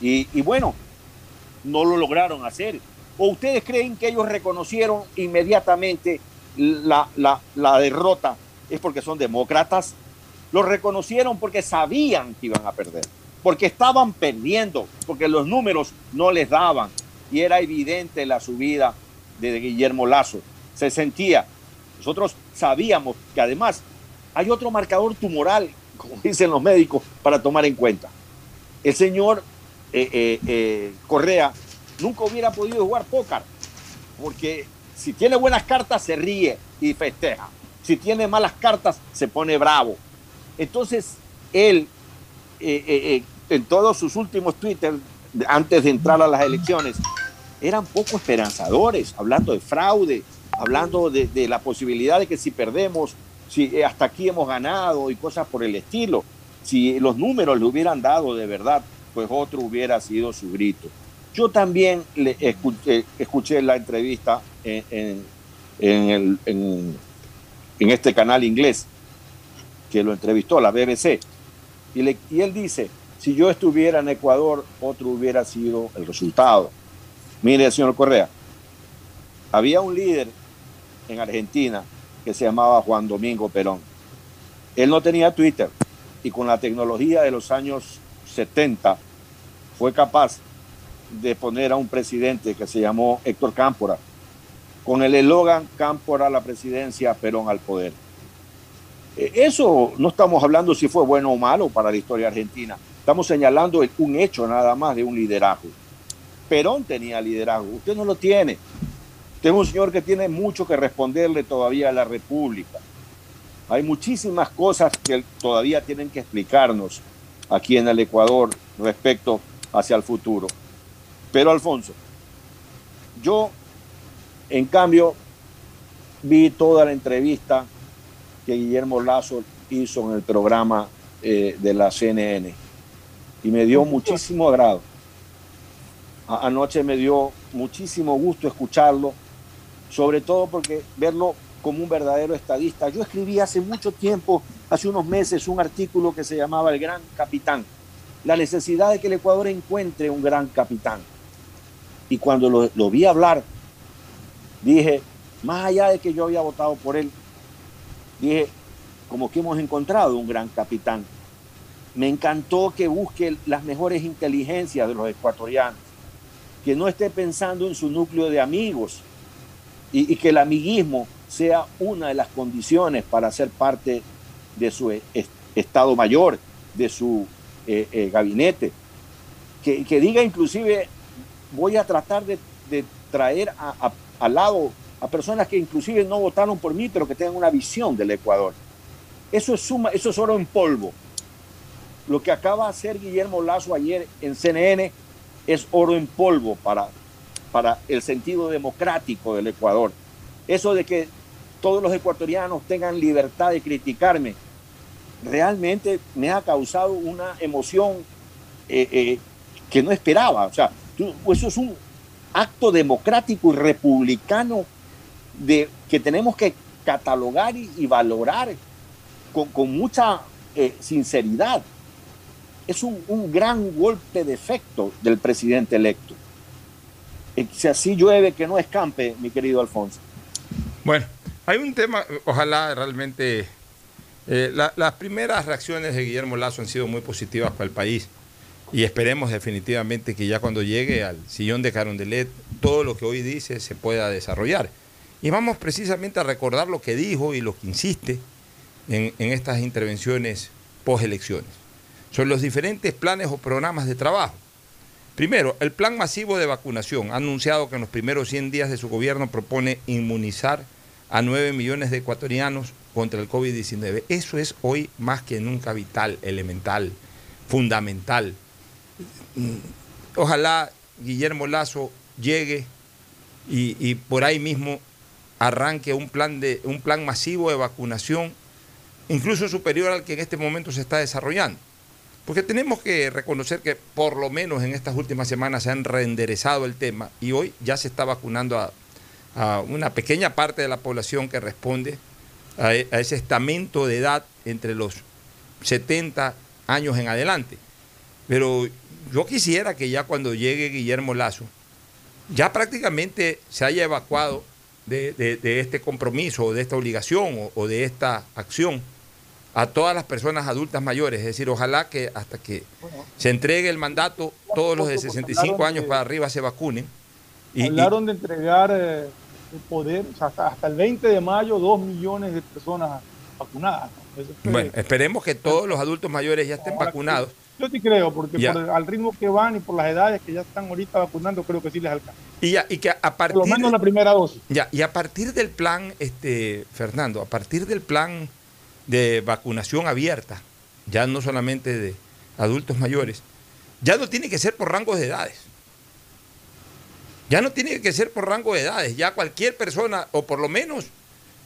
Y, y bueno, no lo lograron hacer. ¿O ustedes creen que ellos reconocieron inmediatamente la, la, la derrota? ¿Es porque son demócratas? Lo reconocieron porque sabían que iban a perder, porque estaban perdiendo, porque los números no les daban y era evidente la subida de Guillermo Lazo. Se sentía. Nosotros sabíamos que además hay otro marcador tumoral, como dicen los médicos, para tomar en cuenta. El señor eh, eh, eh, Correa nunca hubiera podido jugar póker, porque si tiene buenas cartas se ríe y festeja. Si tiene malas cartas se pone bravo. Entonces, él, en todos sus últimos Twitter, antes de entrar a las elecciones, eran poco esperanzadores, hablando de fraude, hablando de, la posibilidad de que si perdemos, si hasta aquí hemos ganado y cosas por el estilo. Si los números le hubieran dado de verdad, pues otro hubiera sido su grito. Yo también le escuché, la entrevista en, en este canal inglés que lo entrevistó, la BBC, y él dice, si yo estuviera en Ecuador, otro hubiera sido el resultado. Mire, señor Correa, había un líder en Argentina que se llamaba Juan Domingo Perón. Él no tenía Twitter y con la tecnología de los años 70 fue capaz de poner a un presidente que se llamó Héctor Cámpora, con el eslogan Cámpora a la presidencia, Perón al poder. Eh, eso no estamos hablando si fue bueno o malo para la historia argentina. Estamos señalando un hecho nada más de un liderazgo. Perón tenía liderazgo, usted no lo tiene. Usted es un señor que tiene mucho que responderle todavía a la República. Hay muchísimas cosas que todavía tienen que explicarnos aquí en el Ecuador respecto hacia el futuro. Pero Alfonso, yo en cambio vi toda la entrevista que Guillermo Lazo hizo en el programa eh, de la CNN y me dio muchísimo agrado. Anoche me dio muchísimo gusto escucharlo, sobre todo porque verlo como un verdadero estadista. Yo escribí hace mucho tiempo, hace unos meses, un artículo que se llamaba El Gran Capitán, la necesidad de que el Ecuador encuentre un gran capitán. Y cuando lo, vi hablar, dije, más allá de que yo había votado por él, dije, como que hemos encontrado un gran capitán. Me encantó que busque las mejores inteligencias de los ecuatorianos, que no esté pensando en su núcleo de amigos y, que el amiguismo sea una de las condiciones para ser parte de su Estado Mayor, de su eh, eh, gabinete. Que, diga inclusive, voy a tratar de, traer al lado a personas que inclusive no votaron por mí, pero que tengan una visión del Ecuador. Eso es, suma, eso es oro en polvo. Lo que acaba de hacer Guillermo Lazo ayer en CNN es oro en polvo para, para el sentido democrático del Ecuador. Eso de que todos los ecuatorianos tengan libertad de criticarme, realmente me ha causado una emoción eh, eh, que no esperaba. O sea, eso es un acto democrático y republicano de, que tenemos que catalogar y, valorar con, mucha eh, sinceridad. Es un, gran golpe de efecto del presidente electo. Si así llueve, que no escampe, mi querido Alfonso. Bueno, hay un tema, ojalá realmente eh, las primeras reacciones de Guillermo Lazo han sido muy positivas para el país y esperemos definitivamente que ya cuando llegue al sillón de Carondelet todo lo que hoy dice se pueda desarrollar. Y vamos precisamente a recordar lo que dijo y lo que insiste en, estas intervenciones post-elecciones. Son los diferentes planes o programas de trabajo. Primero, el plan masivo de vacunación ha anunciado que en los primeros 100 días de su gobierno propone inmunizar a 9 millones de ecuatorianos contra el COVID-19. Eso es hoy más que nunca vital, elemental, fundamental. Ojalá Guillermo Lazo llegue y por ahí mismo arranque un plan, de, un plan masivo de vacunación, incluso superior al que en este momento se está desarrollando. Porque tenemos que reconocer que por lo menos en estas últimas semanas se han reenderezado el tema y hoy ya se está vacunando a, una pequeña parte de la población que responde a, ese estamento de edad entre los 70 años en adelante. Pero yo quisiera que ya cuando llegue Guillermo Lazo, ya prácticamente se haya evacuado de, este compromiso o de esta obligación o, de esta acción a todas las personas adultas mayores. Es decir, ojalá que hasta que se entregue el mandato, todos los de 65 años para arriba se vacunen. Y, hablaron de entregar eh, el poder, hasta, el 20 de mayo, dos millones de personas vacunadas. Bueno, esperemos que todos los adultos mayores ya estén vacunados. Yo sí creo, porque por, al ritmo que van y por las edades que ya están ahorita vacunando, creo que sí les alcanza. Y, ya, y que a partir. Por lo menos la primera dosis. Ya, y a partir del plan, este, Fernando, a partir del plan de vacunación abierta, ya no solamente de adultos mayores, ya no tiene que ser por rangos de edades. Ya no tiene que ser por rango de edades, ya cualquier persona, o por lo menos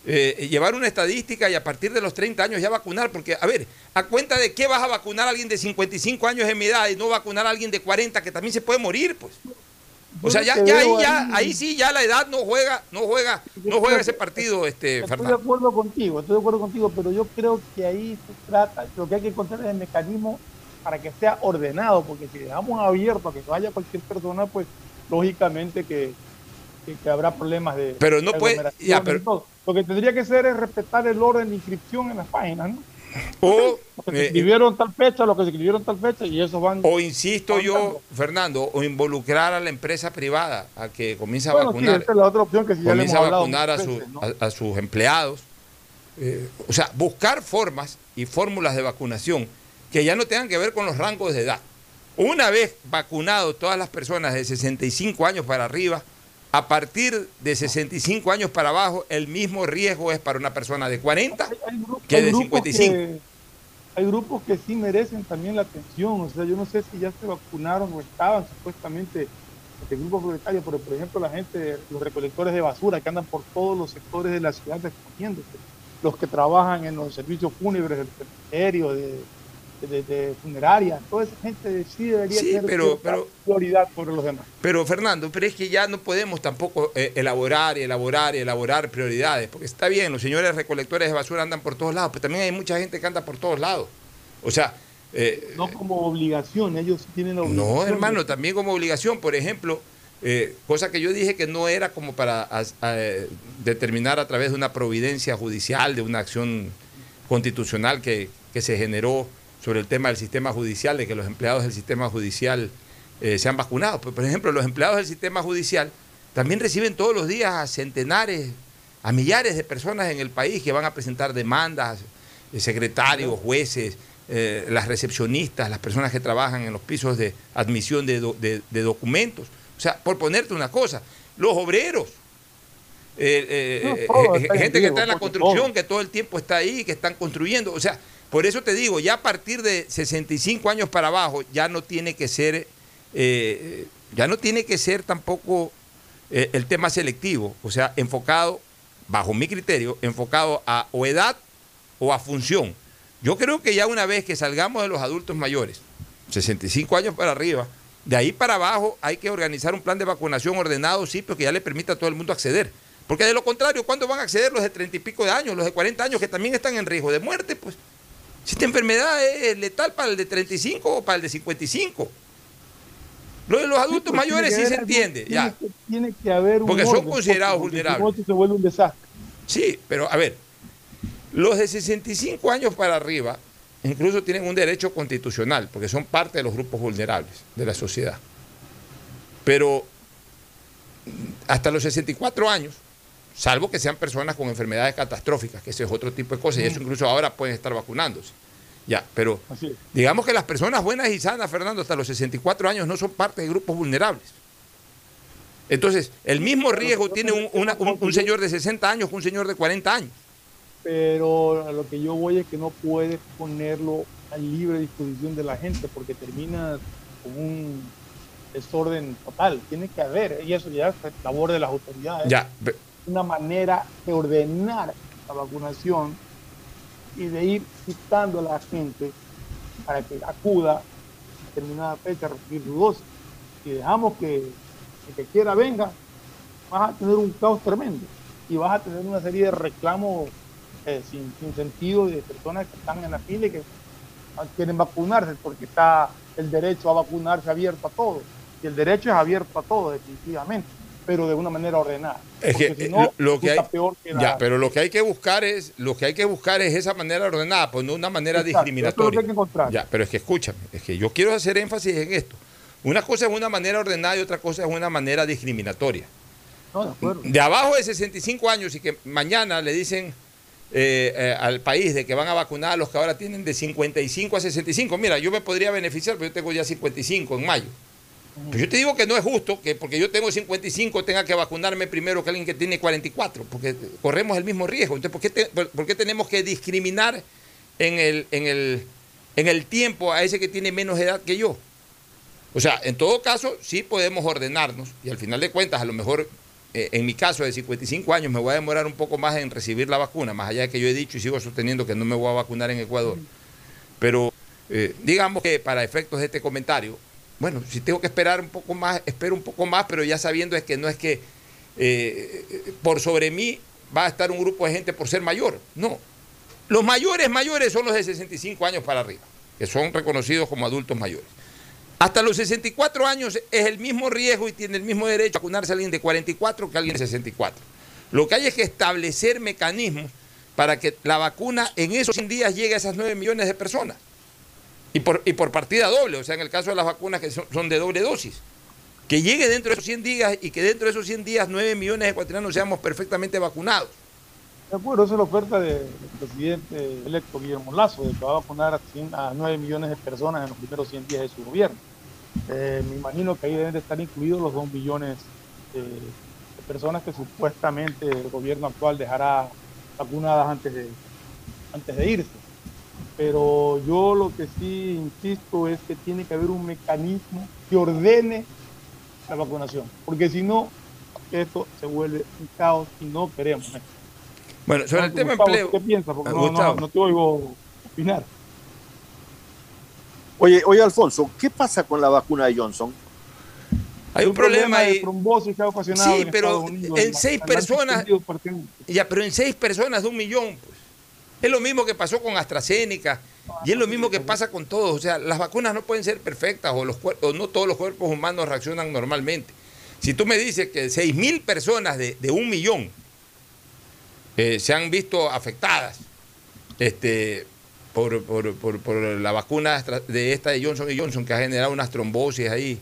eh, llevar una estadística y a partir de los 30 años ya vacunar, porque, a ver, ¿a cuenta de qué vas a vacunar a alguien de 55 años en mi edad y no vacunar a alguien de 40 que también se puede morir, pues? O sea, ya, ya, ahí, ya, ahí. sí, ya la edad no juega, no juega, no juega ese partido, este, Estoy de acuerdo contigo, estoy de acuerdo contigo, pero yo creo que ahí se trata, lo que hay que encontrar es el mecanismo para que sea ordenado, porque si dejamos abierto a que vaya cualquier persona, pues lógicamente que, que, habrá problemas de... Pero no puede... Ya, pero, lo que tendría que ser es respetar el orden de inscripción en las páginas, ¿no? O los que se escribieron tal fecha, los que escribieron tal fecha y eso van. O insisto yo, Fernando, o involucrar a la empresa privada a que comience a vacunar. esa es la otra opción que si comience a vacunar a, a, sus empleados. Eh, o sea, buscar formas y fórmulas de vacunación que ya no tengan que ver con los rangos de edad. Una vez vacunado todas las personas de 65 años para arriba, a partir de 65 años para abajo, el mismo riesgo es para una persona de 40 que Hay de grupos 55. que- hay grupos que sí merecen también la atención. O sea, yo no sé si ya se vacunaron o estaban supuestamente de grupos prioritarios, pero por ejemplo la gente, los recolectores de basura que andan por todos los sectores de la ciudad recogiéndose, los que trabajan en los servicios fúnebres del cementerio, de, de, de funerarias, toda esa gente sí debería Sí, tener pero- cierta pero- prioridad sobre los demás. Pero Fernando, pero es que ya no podemos tampoco eh, elaborar y elaborar y elaborar prioridades, porque está bien, los señores recolectores de basura andan por todos lados, pero también hay mucha gente que anda por todos lados. O sea, eh, No como obligación, ellos tienen la obligación. no, hermano, también como obligación, por ejemplo, eh, cosa que yo dije que no era como para determinar a través de una providencia judicial, de una acción constitucional que, que se generó sobre el tema del sistema judicial, de que los empleados del sistema judicial eh, sean vacunados. Pues, por ejemplo, los empleados del sistema judicial también reciben todos los días a centenares, a millares de personas en el país que van a presentar demandas, eh, secretarios, jueces, eh, las recepcionistas, las personas que trabajan en los pisos de admisión de, do- de- de documentos. O sea, por ponerte una cosa, los obreros, eh, No, gente que está en la construcción, que todo el tiempo está ahí, que están construyendo. O sea, por eso te digo, ya a partir de 65 años para abajo, ya no tiene que ser, eh, ya no tiene que ser tampoco eh, el tema selectivo, o sea, enfocado, bajo mi criterio, enfocado a o edad o a función. Yo creo que ya una vez que salgamos de los adultos mayores, 65 años para arriba, de ahí para abajo hay que organizar un plan de vacunación ordenado, sí, pero que ya le permita a todo el mundo acceder. Porque de lo contrario, ¿cuándo van a acceder los de 30 y pico de años, los de 40 años, que también están en riesgo de muerte? Pues si esta enfermedad es letal para el de 35 o para el de 55. Lo de los adultos tiene mayores sí se algún- entiende, tiene ya. que- Tiene que haber un Porque son considerados vulnerables. se vuelve un desastre. Sí, pero a ver, los de 65 años para arriba incluso tienen un derecho constitucional, porque son parte de los grupos vulnerables de la sociedad. Pero hasta los 64 años, salvo que sean personas con enfermedades catastróficas, que ese es otro tipo de cosas, y eso incluso ahora pueden estar vacunándose. Ya, pero digamos que las personas buenas y sanas, Fernando, hasta los 64 años no son parte de grupos vulnerables. Entonces, el mismo riesgo tiene un, una- un- un señor de 60 años que un señor de 40 años. pero a lo que yo voy es que no puedes ponerlo a libre disposición de la gente porque termina con un desorden total. Tiene que haber, y eso ya es labor de las autoridades, Ya, una manera de ordenar la vacunación y de ir citando a la gente para que acuda a determinada fecha a recibir. Si dejamos que el que quiera venga, vas a tener un caos tremendo y vas a tener una serie de reclamos eh, sin, sin sentido de personas que están en la fila y que quieren vacunarse porque está el derecho a vacunarse abierto a todos. Y el derecho es abierto a todos, definitivamente, pero de una manera ordenada. Es que si eh, no, lo, que hay, peor que ya, pero lo que hay que buscar es, lo que hay que buscar es esa manera ordenada, pues no una manera Exacto, eso es lo que discriminatoria. hay que encontrar. Ya, pero es que escúchame, es que yo quiero hacer énfasis en esto. Una cosa es una manera ordenada y otra cosa es una manera discriminatoria. No, de acuerdo. De abajo de 65 años y que mañana le dicen eh, eh, al país de que van a vacunar a los que ahora tienen de 55 a 65. Mira, yo me podría beneficiar, pero yo tengo ya 55 en mayo. Pues yo te digo que no es justo que porque yo tengo 55 tenga que vacunarme primero que alguien que tiene 44, porque corremos el mismo riesgo. Entonces, ¿por qué, por qué tenemos que discriminar en el, en, el, en el tiempo a ese que tiene menos edad que yo? O sea, en todo caso, sí podemos ordenarnos y al final de cuentas, a lo mejor eh, en mi caso de 55 años me voy a demorar un poco más en recibir la vacuna, más allá de que yo he dicho y sigo sosteniendo que no me voy a vacunar en Ecuador. Pero eh, digamos que para efectos de este comentario, bueno, si tengo que esperar un poco más, espero un poco más, pero ya sabiendo es que no es que eh, por sobre mí va a estar un grupo de gente por ser mayor. No. Los mayores mayores son los de 65 años para arriba, que son reconocidos como adultos mayores. Hasta los 64 años es el mismo riesgo y tiene el mismo derecho a vacunarse alguien de 44 que alguien de 64. Lo que hay es que establecer mecanismos para que la vacuna en esos 100 días llegue a esas 9 millones de personas. Y por, y por partida doble, o sea, en el caso de las vacunas que son, de doble dosis. Que llegue dentro de esos 100 días y que dentro de esos 100 días 9 millones de ecuatorianos seamos perfectamente vacunados. De acuerdo, esa es la oferta de- del presidente electo Guillermo Lazo, de que va a vacunar a, 100 a 9 millones de personas en los primeros 100 días de su gobierno. Eh, me imagino que ahí deben de estar incluidos los 2 millones eh, personas que supuestamente el gobierno actual dejará vacunadas antes de, antes de irse. Pero yo lo que sí insisto es que tiene que haber un mecanismo que ordene la vacunación, porque si no, esto se vuelve un caos y no queremos. esto. Bueno, sobre el tema Gustavo, empleo. ¿Qué piensas? Porque Ah, no, no, no te oigo opinar. Oye, oye, Alfonso, ¿qué pasa con la vacuna de Johnson? Hay un problema ahí. trombosis que ha ocasionado Sí, en pero Unidos. en seis personas-. Ya, pero en seis personas de un millón. Es lo mismo que pasó con AstraZeneca y es lo mismo que pasa con todos. O sea, las vacunas no pueden ser perfectas o, los no todos los cuerpos humanos reaccionan normalmente. Si tú me dices que seis mil personas de, un millón eh, se han visto afectadas este, por, la vacuna de esta de Johnson y Johnson que ha generado unas trombosis ahí,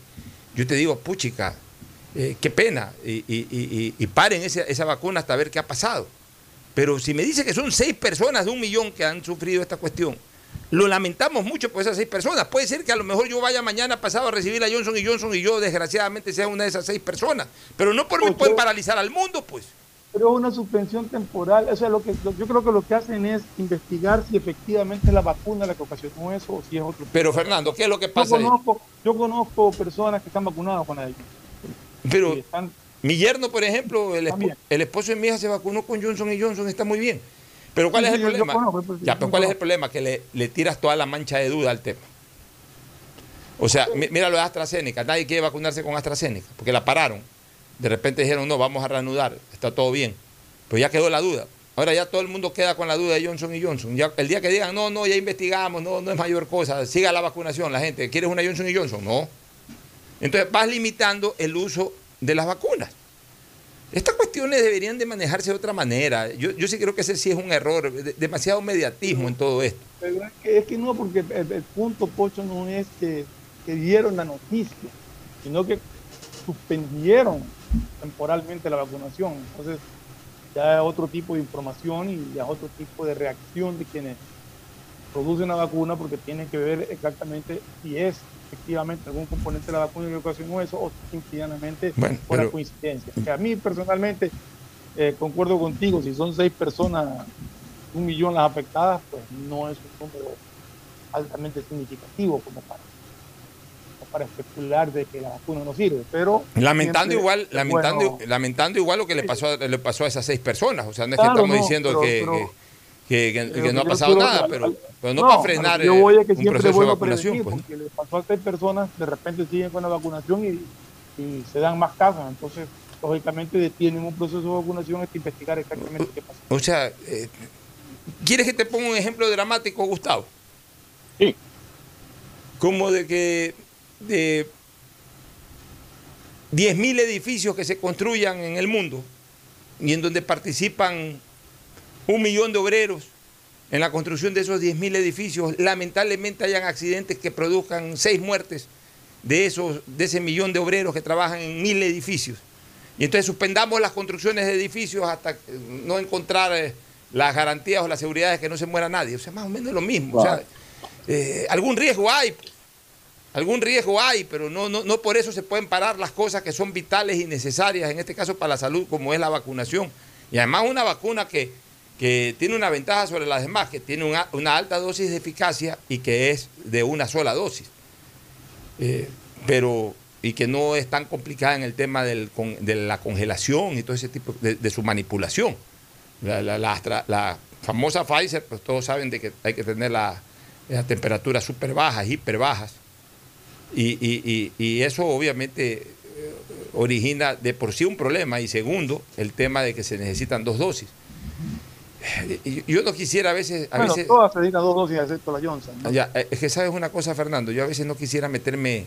yo te digo, puchica, eh, qué pena, y, paren esa vacuna hasta ver qué ha pasado. Pero si me dice que son seis personas de un millón que han sufrido esta cuestión, lo lamentamos mucho por esas seis personas. Puede ser que a lo mejor yo vaya mañana pasado a recibir a Johnson y Johnson y yo desgraciadamente sea una de esas seis personas. Pero no por mí pueden paralizar al mundo, pues. Pero es una suspensión temporal. O sea, lo que, lo- yo creo que lo que hacen es investigar si efectivamente es la vacuna la que ocasionó eso o si es otro. Pero Fernando, ¿qué es lo que yo pasa ahí? conozco, yo conozco personas que están vacunadas con la Pero y están- mi yerno, por ejemplo, el, espo- el esposo de mi hija se vacunó con Johnson y Johnson, está muy bien. Pero ¿cuál Sí, es el yo- yo problema? conozco, pues, ya, pero ¿cuál es el problema? Que le, le tiras toda la mancha de duda al tema. O sea, mi- mira lo de AstraZeneca, nadie quiere vacunarse con AstraZeneca, porque la pararon. De repente dijeron, no, vamos a reanudar, está todo bien. Pero ya quedó la duda. Ahora ya todo el mundo queda con la duda de Johnson y Johnson. Ya, el día que digan, no, no, ya investigamos, no, no es mayor cosa, siga la vacunación, la gente, ¿quieres una Johnson y Johnson? No. Entonces vas limitando el uso de las vacunas. Estas cuestiones deberían de manejarse de otra manera. Yo, yo sí creo que ese sí es un error, de- demasiado mediatismo en todo esto. Pero es que, es que no, porque el, punto, Pocho, no es que, que dieron la noticia, sino que suspendieron temporalmente la vacunación. Entonces, ya es otro tipo de información y ya otro tipo de reacción de quienes producen la vacuna, porque tienen que ver exactamente si es efectivamente algún componente de la vacuna que ocasionó eso o simplemente Bueno, fue una pero- coincidencia. Que a mí personalmente, eh, concuerdo contigo, si son seis personas, un millón las afectadas, pues no es un número altamente significativo como para, para especular de que la vacuna no sirve. Pero Lamentando igual, lamentando, bueno- lamentando igual lo que le pasó, a- le pasó a esas seis personas. O sea, no es Claro, que estamos no, diciendo pero- que, pero- que, que- no ha pasado nada, pero, pero no, para frenar yo voy a que un siempre proceso es de vacunación. prevenir, pues, ¿no? porque le pasó a seis personas, de repente siguen con la vacunación y, y se dan más casos. Entonces, lógicamente, detienen un proceso de vacunación hasta investigar exactamente qué pasó. O sea, eh, ¿quieres que te ponga un ejemplo dramático, Gustavo? Sí. Como de que de 10.000 edificios que se construyan en el mundo y en donde participan un millón de obreros en la construcción de esos 10.000 edificios, lamentablemente hayan accidentes que produzcan seis muertes de, esos, de ese millón de obreros que trabajan en mil edificios. Y entonces suspendamos las construcciones de edificios hasta no encontrar eh, las garantías o las seguridades de que no se muera nadie. O sea, más o menos lo mismo. O sea, eh, algún riesgo hay, pues. algún riesgo hay, pero no, no, no por eso se pueden parar las cosas que son vitales y necesarias, en este caso para la salud, como es la vacunación. Y además una vacuna que, que tiene una ventaja sobre las demás, que tiene una, una alta dosis de eficacia y que es de una sola dosis. Eh, pero y que no es tan complicada en el tema del de la congelación y todo ese tipo de, su manipulación. La, la- la famosa Pfizer, pues todos saben de que hay que tener la- las temperaturas súper bajas, hiper bajas. Y, y- y- y eso obviamente eh, origina de por sí un problema. Y segundo, el tema de que se necesitan dos dosis. Yo no quisiera a veces... A bueno, veces todas se dedican dos dosis excepto la Johnson. ¿no? ya, eh, es que sabes una cosa, Fernando, yo a veces no quisiera meterme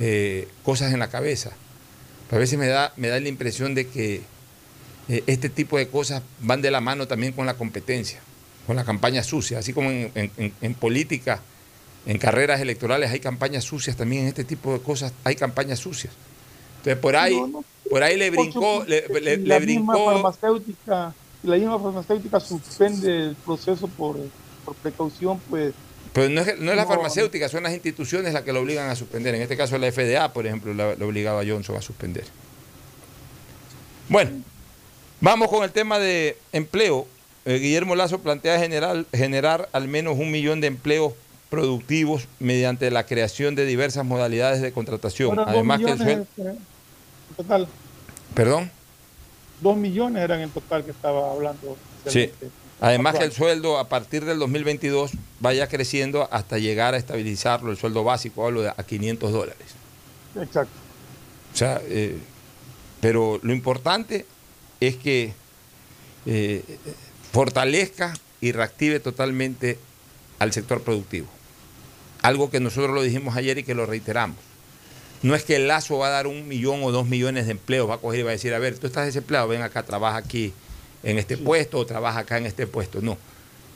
eh, cosas en la cabeza. Pero a veces me da, me da la impresión de que eh, este tipo de cosas van de la mano también con la competencia, con la campaña sucia. Así como en, en- política, en carreras electorales hay campañas sucias, también en este tipo de cosas hay campañas sucias. Entonces por ahí, No, no. por ahí le brincó, le, le- brincó. farmacéutica, si la misma farmacéutica suspende el proceso por, por precaución, pues Pero no es, no es la farmacéutica, son las instituciones las que lo obligan a suspender. En este caso la FDA, por ejemplo, lo obligaba a Johnson a suspender. Bueno, vamos con el tema de empleo. Eh, Guillermo Lazo plantea generar, generar al menos un millón de empleos productivos mediante la creación de diversas modalidades de contratación. Además que el sueldo... total, Perdón. Dos millones eran en total que estaba hablando. Sí. Además que el sueldo a partir del 2022 vaya creciendo hasta llegar a estabilizarlo, el sueldo básico, hablo de a 500 dólares. Exacto. O sea, eh, pero lo importante es que eh, fortalezca y reactive totalmente al sector productivo. Algo que nosotros lo dijimos ayer y que lo reiteramos. No es que el lazo va a dar un millón o dos millones de empleos, va a coger y va a decir, a ver, tú estás desempleado, ven acá, trabaja aquí en este puesto o trabaja acá en este puesto. No.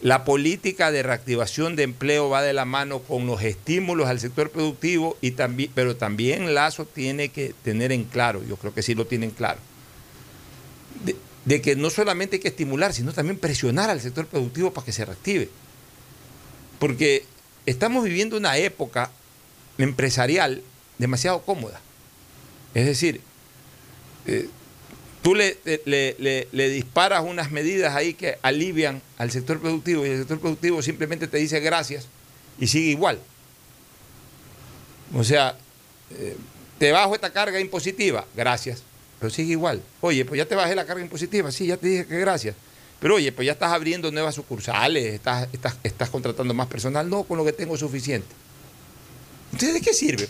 La política de reactivación de empleo va de la mano con los estímulos al sector productivo, y también, pero también Lazo tiene que tener en claro, yo creo que sí lo tienen claro, de, de que no solamente hay que estimular, sino también presionar al sector productivo para que se reactive. Porque estamos viviendo una época empresarial demasiado cómoda. Es decir, eh, tú le, le- le- disparas unas medidas ahí que alivian al sector productivo y el sector productivo simplemente te dice gracias y sigue igual. O sea, eh, te bajo esta carga impositiva, gracias, pero sigue igual. Oye, pues ya te bajé la carga impositiva, sí, ya te dije que gracias. Pero oye, pues ya estás abriendo nuevas sucursales, estás, estás, estás contratando más personal, no, con lo que tengo suficiente. Entonces, ¿de qué sirve?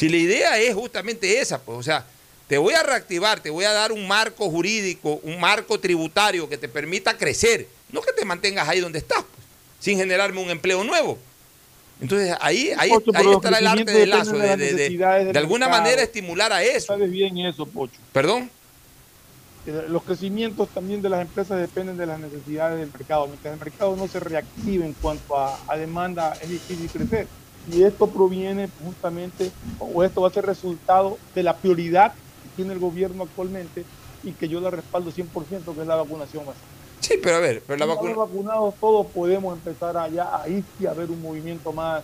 Si la idea es justamente esa, pues, o sea, te voy a reactivar, te voy a dar un marco jurídico, un marco tributario que te permita crecer, no que te mantengas ahí donde estás, pues, sin generarme un empleo nuevo. Entonces ahí, ahí, Pocho, ahí estará el arte del lazo, de, de de- alguna mercado. manera estimular a eso. Sabes bien eso, Pocho. ¿Perdón? Eh, Los crecimientos también de las empresas dependen de las necesidades del mercado. Mientras el mercado no se reactive en cuanto a, a demanda, es difícil crecer. Y esto proviene justamente, o esto va a ser resultado de la prioridad que tiene el gobierno actualmente y que yo la respaldo 100%, que es la vacunación masiva. Sí, pero a ver, pero la Una vacuna... vacunados todos podemos empezar allá, ahí sí a ver un movimiento más,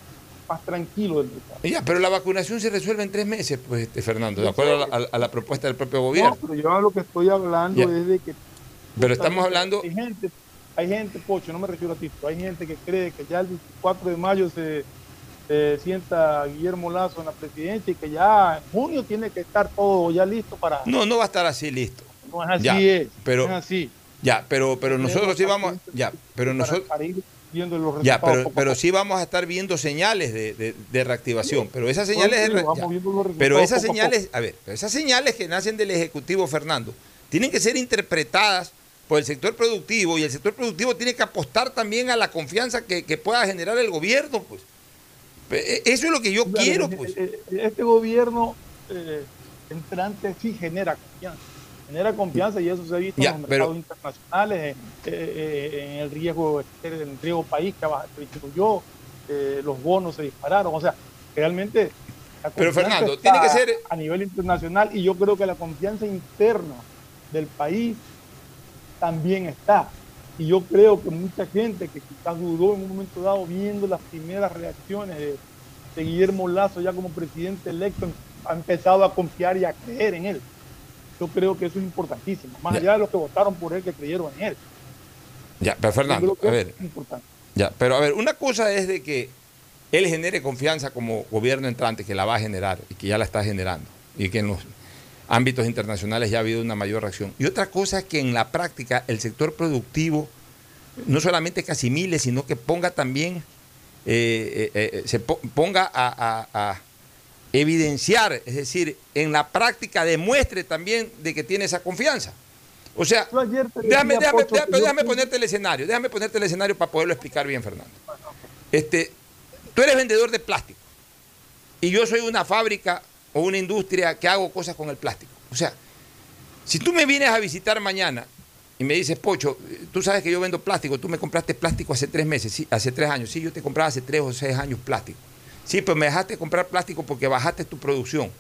más tranquilo del mercado. Ya, pero la vacunación se resuelve en tres meses, pues, este, Fernando, de acuerdo a la, a la propuesta del propio gobierno. No, pero yo lo que estoy hablando Ya. es de que Pero estamos hablando... Hay gente, hay gente, Pocho, no me refiero a ti, pero hay gente que cree que ya el 24 de mayo se, se sienta Guillermo Lazo en la presidencia y que ya en junio tiene que estar todo ya listo para... No, no va a estar así listo. No es así, Ya, es, pero- no es así. Ya, pero, pero nosotros sí vamos... Ya, pero nosotros... viendo los Ya, pero, pero sí vamos a estar viendo señales de, de- de reactivación. Pero esas señales, Sí, ya. pero esas poco a señales, a ver, pero esas señales que nacen del ejecutivo Fernando tienen que ser interpretadas por el sector productivo y el sector productivo tiene que apostar también a la confianza que, que pueda generar el gobierno, pues. Pe- Eso es lo que yo Claro, quiero, eh, pues. eh, Este gobierno eh, entrante sí genera confianza. Genera confianza y eso se ha visto Ya, en los pero- mercados internacionales, eh, eh, en el riesgo, en el riesgo país que disminuyó, eh, los bonos se dispararon. O sea, realmente. la Pero, Fernando, tiene que ser- A nivel internacional y yo creo que la confianza interna del país también está. Y yo creo que mucha gente que quizás dudó en un momento dado viendo las primeras reacciones de, de Guillermo Lazo ya como presidente electo, ha empezado a confiar y a creer en él. Yo creo que eso es importantísimo, más allá de los que votaron por él, que creyeron en él. Ya, pero Fernando, a ver. Ya, pero a ver, una cosa es de que él genere confianza como gobierno entrante, que la va a generar y que ya la está generando, y que en los ámbitos internacionales ya ha habido una mayor reacción. Y otra cosa es que en la práctica el sector productivo no solamente que asimile, sino que ponga también, eh, eh, eh, se po- ponga a, a- a evidenciar, es decir, en la práctica demuestre también de que tiene esa confianza. O sea, déjame, déjame, déjame- déjame ponerte el escenario, déjame ponerte el escenario para poderlo explicar bien, Fernando. Este, tú eres vendedor de plástico y yo soy una fábrica o una industria que hago cosas con el plástico. O sea, si tú me vienes a visitar mañana y me dices, Pocho, tú sabes que yo vendo plástico, tú me compraste plástico hace tres meses, sí, hace tres años, sí, yo te compraba hace tres o seis años plástico. Sí, pero me dejaste comprar plástico porque bajaste tu producción.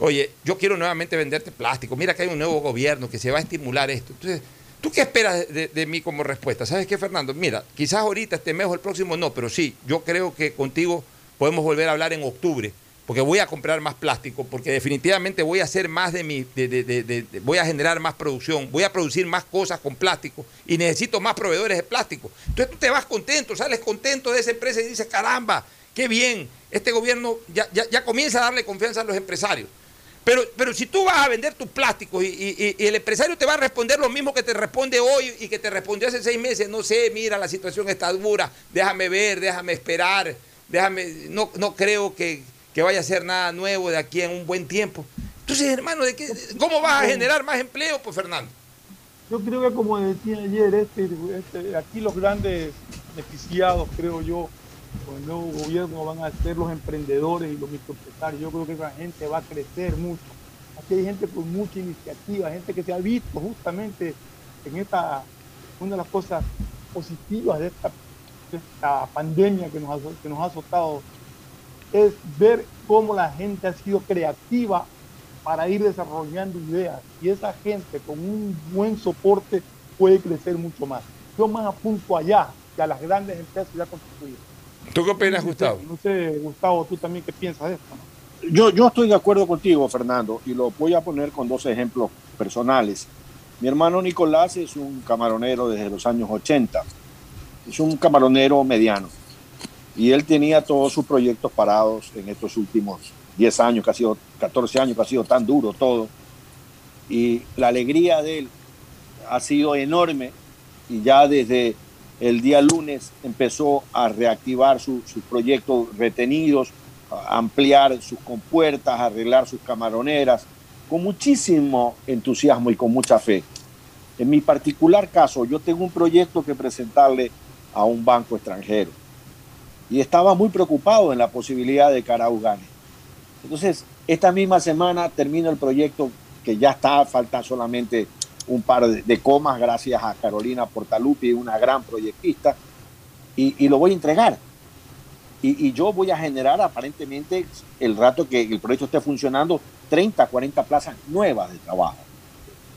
Oye, yo quiero nuevamente venderte plástico. Mira que hay un nuevo gobierno que se va a estimular esto. Entonces, ¿tú qué esperas de, de mí como respuesta? ¿Sabes qué, Fernando? Mira, quizás ahorita este mes o el próximo no, pero sí, yo creo que contigo podemos volver a hablar en octubre porque voy a comprar más plástico, porque definitivamente voy a hacer más de mi, de, de, de, voy a generar más producción, voy a producir más cosas con plástico y necesito más proveedores de plástico. Entonces tú te vas contento, sales contento de esa empresa y dices, caramba, qué bien, este gobierno ya, ya, ya comienza a darle confianza a los empresarios. Pero, pero si tú vas a vender tus plásticos y, y, el empresario te va a responder lo mismo que te responde hoy y que te respondió hace seis meses, no sé, mira, la situación está dura, déjame ver, déjame esperar, déjame, no, no creo que, que vaya a ser nada nuevo de aquí en un buen tiempo. Entonces, hermano, ¿de qué, ¿cómo vas a generar más empleo, pues, Fernando? Yo creo que, como decía ayer, este, este, aquí los grandes beneficiados, creo yo, con el nuevo gobierno van a ser los emprendedores y los microempresarios. Yo creo que esa gente va a crecer mucho. Aquí hay gente con mucha iniciativa, gente que se ha visto justamente en esta, una de las cosas positivas de esta, de esta pandemia que nos, ha, que nos ha azotado es ver cómo la gente ha sido creativa para ir desarrollando ideas y esa gente con un buen soporte puede crecer mucho más. Yo más apunto allá que a las grandes empresas ya constituidas. ¿Tú qué opinas, Gustavo? No sé, Gustavo, tú también qué piensas de esto. ¿no? Yo, yo estoy de acuerdo contigo, Fernando, y lo voy a poner con dos ejemplos personales. Mi hermano Nicolás es un camaronero desde los años 80. Es un camaronero mediano y él tenía todos sus proyectos parados en estos últimos 10 años, que ha sido 14 años, que ha sido tan duro todo. Y la alegría de él ha sido enorme y ya desde el día lunes empezó a reactivar sus proyectos retenidos, ampliar sus compuertas, arreglar sus camaroneras, con muchísimo entusiasmo y con mucha fe. En mi particular caso, yo tengo un proyecto que presentarle a un banco extranjero y estaba muy preocupado en la posibilidad de que gane. Entonces, esta misma semana termino el proyecto que ya está, falta solamente un par de, comas gracias a Carolina Portalupi, una gran proyectista, y, lo voy a entregar. Y, y, yo voy a generar aparentemente, el rato que el proyecto esté funcionando, 30, 40 plazas nuevas de trabajo.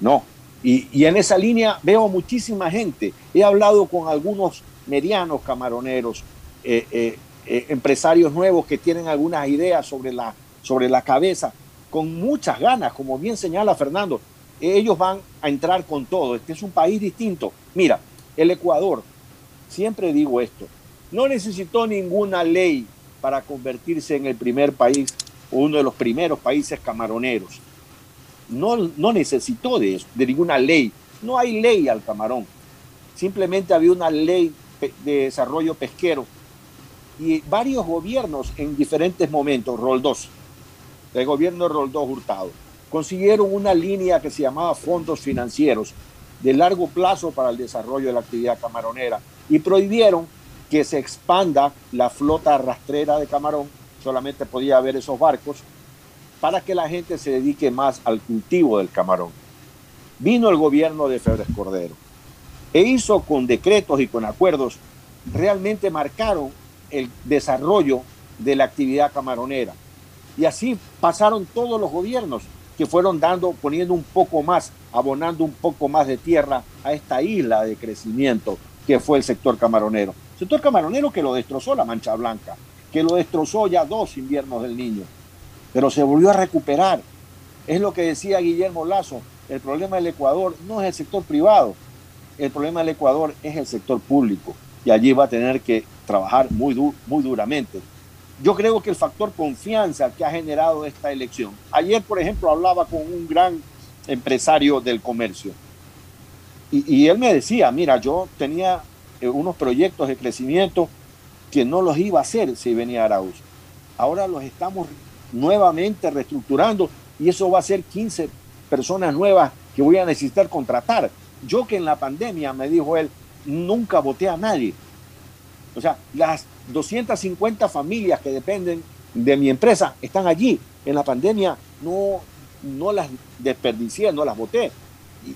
No. Y, y en esa línea veo muchísima gente. He hablado con algunos medianos camaroneros, eh, eh, eh, empresarios nuevos que tienen algunas ideas sobre la, sobre la cabeza, con muchas ganas, como bien señala Fernando. Ellos van a entrar con todo. Este es un país distinto. Mira, el Ecuador, siempre digo esto, no necesitó ninguna ley para convertirse en el primer país, uno de los primeros países camaroneros. No, no necesitó de eso, de ninguna ley. No hay ley al camarón. Simplemente había una ley de desarrollo pesquero y varios gobiernos en diferentes momentos, Roldós, el gobierno de Roldós Hurtado, consiguieron una línea que se llamaba fondos financieros de largo plazo para el desarrollo de la actividad camaronera y prohibieron que se expanda la flota rastrera de camarón, solamente podía haber esos barcos, para que la gente se dedique más al cultivo del camarón. Vino el gobierno de Febres Cordero e hizo con decretos y con acuerdos, realmente marcaron el desarrollo de la actividad camaronera. Y así pasaron todos los gobiernos que fueron dando, poniendo un poco más, abonando un poco más de tierra a esta isla de crecimiento que fue el sector camaronero. Sector camaronero que lo destrozó la Mancha Blanca, que lo destrozó ya dos inviernos del niño, pero se volvió a recuperar. Es lo que decía Guillermo Lazo, el problema del Ecuador no es el sector privado, el problema del Ecuador es el sector público y allí va a tener que trabajar muy, muy duramente. Yo creo que el factor confianza que ha generado esta elección. Ayer, por ejemplo, hablaba con un gran empresario del comercio y, él me decía, mira, yo tenía eh, unos proyectos de crecimiento que no los iba a hacer si venía Arauz. Ahora los estamos nuevamente reestructurando y eso va a ser 15 personas nuevas que voy a necesitar contratar. Yo que en la pandemia, me dijo él, nunca voté a nadie. O sea, las 250 familias que dependen de mi empresa están allí. En la pandemia no, no las desperdicié, no las voté.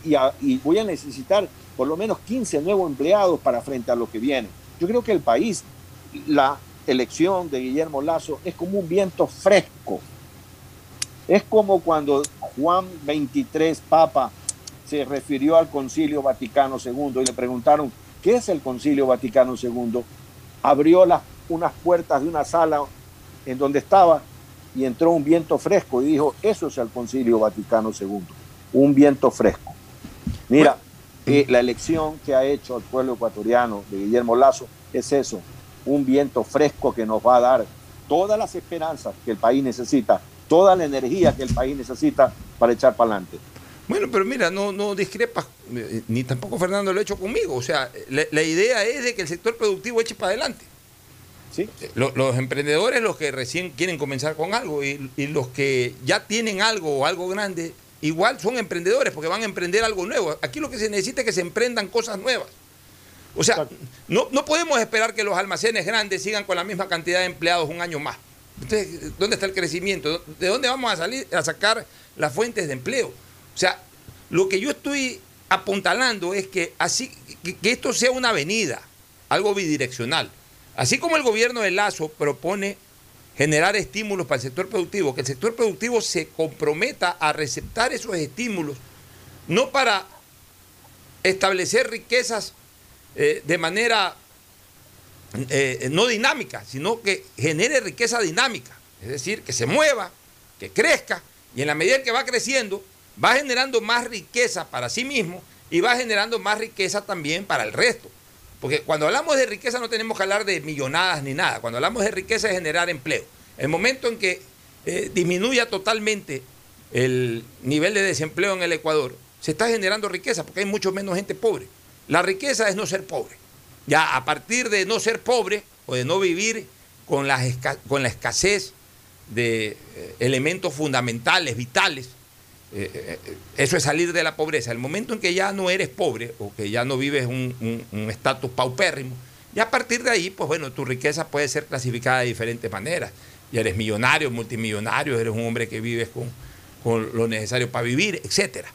Y, y, voy a necesitar por lo menos 15 nuevos empleados para frente a lo que viene. Yo creo que el país, la elección de Guillermo Lazo es como un viento fresco. Es como cuando Juan 23, Papa, se refirió al Concilio Vaticano II y le preguntaron, ¿qué es el Concilio Vaticano II? Abrió las, unas puertas de una sala en donde estaba y entró un viento fresco y dijo, eso es el Concilio Vaticano II, un viento fresco. Mira, eh, la elección que ha hecho el pueblo ecuatoriano de Guillermo Lazo es eso, un viento fresco que nos va a dar todas las esperanzas que el país necesita, toda la energía que el país necesita para echar para adelante. Bueno, pero mira, no, no discrepas, eh, ni tampoco Fernando lo ha hecho conmigo. O sea, la, la idea es de que el sector productivo eche para adelante. ¿Sí? Los, los emprendedores, los que recién quieren comenzar con algo y, y los que ya tienen algo o algo grande, igual son emprendedores porque van a emprender algo nuevo. Aquí lo que se necesita es que se emprendan cosas nuevas. O sea, no, no podemos esperar que los almacenes grandes sigan con la misma cantidad de empleados un año más. Entonces, ¿dónde está el crecimiento? ¿De dónde vamos a salir a sacar las fuentes de empleo? O sea, lo que yo estoy apuntalando es que así que, esto sea una avenida, algo bidireccional. Así como el gobierno de Lazo propone generar estímulos para el sector productivo, que el sector productivo se comprometa a receptar esos estímulos, no para establecer riquezas eh, de manera eh, no dinámica, sino que genere riqueza dinámica, es decir, que se mueva, que crezca, y en la medida en que va creciendo, va generando más riqueza para sí mismo y va generando más riqueza también para el resto. Porque cuando hablamos de riqueza no tenemos que hablar de millonadas ni nada. Cuando hablamos de riqueza es generar empleo. El momento en que eh, disminuya totalmente el nivel de desempleo en el Ecuador, se está generando riqueza porque hay mucho menos gente pobre. La riqueza es no ser pobre. Ya a partir de no ser pobre o de no vivir con la, escasez de eh, elementos fundamentales, vitales, eh, eh, eso es salir de la pobreza. El momento en que ya no eres pobre o que ya no vives un estatus paupérrimo, y a partir de ahí, pues bueno, tu riqueza puede ser clasificada de diferentes maneras. Ya eres millonario, multimillonario, eres un hombre que vives con, con lo necesario para vivir, etc.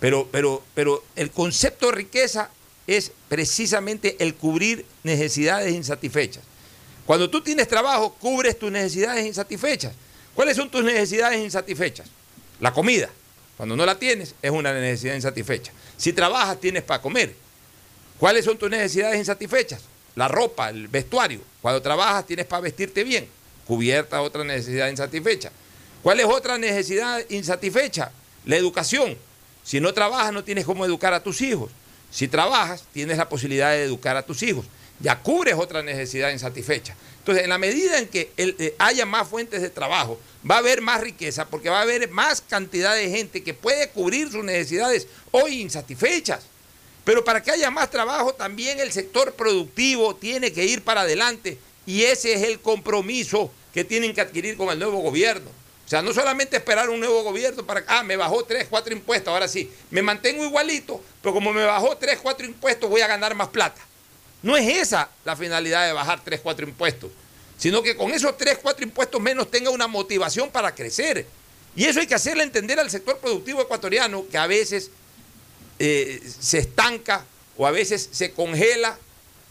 Pero, pero, pero el concepto de riqueza es precisamente el cubrir necesidades insatisfechas. Cuando tú tienes trabajo, cubres tus necesidades insatisfechas. ¿Cuáles son tus necesidades insatisfechas? La comida. Cuando no la tienes, es una necesidad insatisfecha. Si trabajas, tienes para comer. ¿Cuáles son tus necesidades insatisfechas? La ropa, el vestuario. Cuando trabajas, tienes para vestirte bien. Cubierta otra necesidad insatisfecha. ¿Cuál es otra necesidad insatisfecha? La educación. Si no trabajas, no tienes cómo educar a tus hijos. Si trabajas, tienes la posibilidad de educar a tus hijos. Ya cubres otra necesidad insatisfecha. Entonces, en la medida en que eh, haya más fuentes de trabajo, va a haber más riqueza porque va a haber más cantidad de gente que puede cubrir sus necesidades hoy insatisfechas. Pero para que haya más trabajo, también el sector productivo tiene que ir para adelante y ese es el compromiso que tienen que adquirir con el nuevo gobierno. O sea, no solamente esperar un nuevo gobierno para ah, me bajó 3, 4 impuestos, ahora sí, me mantengo igualito, pero como me bajó 3, 4 impuestos voy a ganar más plata. No es esa la finalidad de bajar 3, 4 impuestos, sino que con esos 3, 4 impuestos menos tenga una motivación para crecer. Y eso hay que hacerle entender al sector productivo ecuatoriano que a veces eh, se estanca o a veces se congela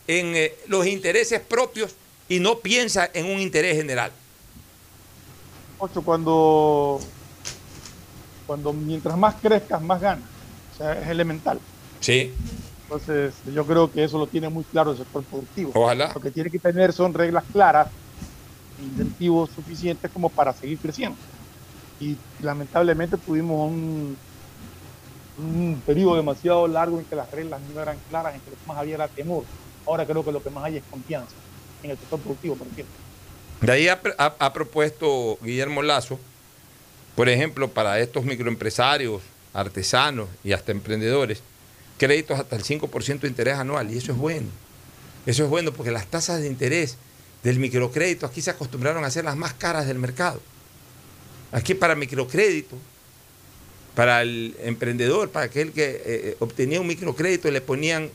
en eh, los intereses propios y no piensa en un interés general. Ocho, cuando, cuando mientras más crezcas, más ganas. O sea, es elemental. Sí. Entonces, yo creo que eso lo tiene muy claro el sector productivo. Ojalá. Lo que tiene que tener son reglas claras, incentivos suficientes como para seguir creciendo. Y lamentablemente tuvimos un, un periodo demasiado largo en que las reglas no eran claras, en que lo que más había era temor. Ahora creo que lo que más hay es confianza en el sector productivo, por ejemplo. De ahí ha, ha, ha, propuesto Guillermo Lazo, por ejemplo, para estos microempresarios, artesanos y hasta emprendedores, créditos hasta el 5% de interés anual. Y eso es bueno. Eso es bueno porque las tasas de interés del microcrédito aquí se acostumbraron a ser las más caras del mercado. Aquí para microcrédito, para el emprendedor, para aquel que eh, obtenía un microcrédito, le ponían,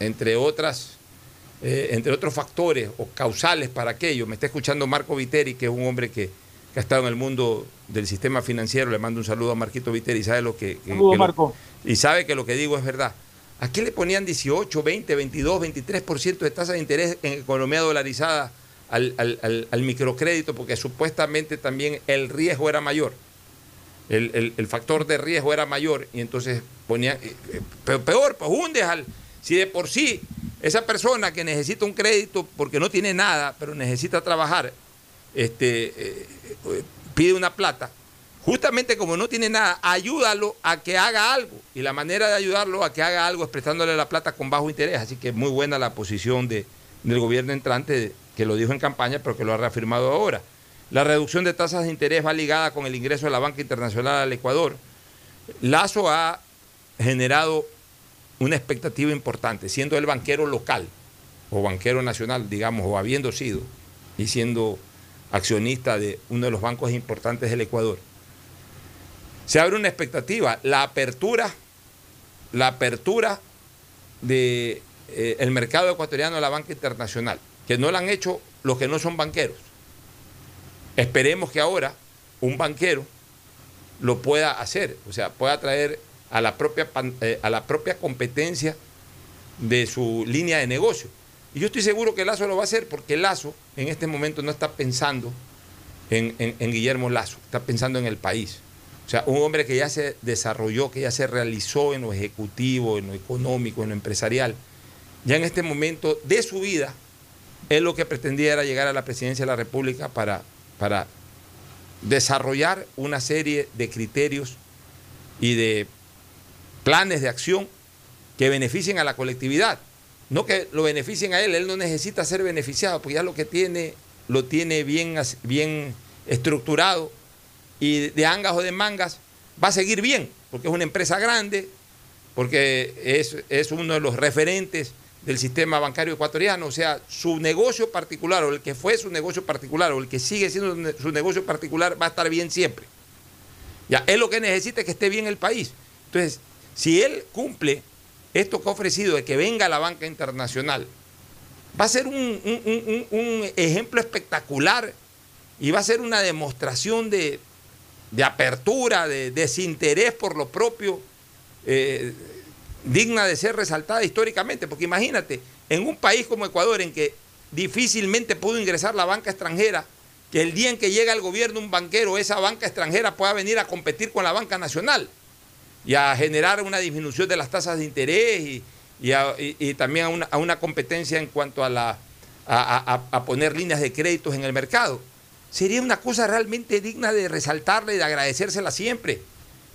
entre otras eh, entre otros factores o causales para aquello. Me está escuchando Marco Viteri, que es un hombre que, que, ha estado en el mundo del sistema financiero. Le mando un saludo a Marquito Viteri y sabe lo que, que, saludo, Marco. Lo, y sabe que lo que digo es verdad. Aquí le ponían 18, 20, 22, 23% de tasa de interés en economía dolarizada al, al, al, al, microcrédito porque supuestamente también el riesgo era mayor. El, el, el, factor de riesgo era mayor y entonces ponían, pero peor, pues hundes al, si de por sí esa persona que necesita un crédito porque no tiene nada, pero necesita trabajar, este, eh, eh, pide una plata, justamente como no tiene nada, ayúdalo a que haga algo. Y la manera de ayudarlo a que haga algo es prestándole la plata con bajo interés. Así que muy buena la posición de, del gobierno entrante, que lo dijo en campaña, pero que lo ha reafirmado ahora. La reducción de tasas de interés va ligada con el ingreso de la banca internacional al Ecuador. Lazo ha generado una expectativa importante, siendo el banquero local o banquero nacional, digamos, o habiendo sido y siendo accionista de uno de los bancos importantes del Ecuador. Se abre una expectativa, la apertura, la apertura del de, eh, mercado ecuatoriano a la banca internacional, que no lo han hecho los que no son banqueros. Esperemos que ahora un banquero lo pueda hacer, o sea, pueda traer a la propia, eh, a la propia competencia de su línea de negocio. Y yo estoy seguro que Lazo lo va a hacer porque Lazo en este momento no está pensando en, Guillermo Lazo, está pensando en el país. O sea, un hombre que ya se desarrolló, que ya se realizó en lo ejecutivo, en lo económico, en lo empresarial, ya en este momento de su vida, él lo que pretendía era llegar a la presidencia de la República para, para desarrollar una serie de criterios y de planes de acción que beneficien a la colectividad. No que lo beneficien a él, él no necesita ser beneficiado, porque ya lo que tiene lo tiene bien, bien estructurado y de angas o de mangas va a seguir bien, porque es una empresa grande, porque es, es uno de los referentes del sistema bancario ecuatoriano, o sea, su negocio particular, o el que fue su negocio particular, o el que sigue siendo su negocio particular, va a estar bien siempre. Ya, él lo que necesita es que esté bien el país. Entonces, si él cumple esto que ha ofrecido de que venga la banca internacional, va a ser un, ejemplo espectacular y va a ser una demostración de, apertura, de desinterés por lo propio, eh, digna de ser resaltada históricamente. Porque imagínate, en un país como Ecuador, en que difícilmente pudo ingresar la banca extranjera, que el día en que llega al gobierno un banquero, esa banca extranjera pueda venir a competir con la banca nacional y a generar una disminución de las tasas de interés y, también a una, competencia en cuanto a, la, a, poner líneas de créditos en el mercado. Sería una cosa realmente digna de resaltarle y de agradecérsela siempre.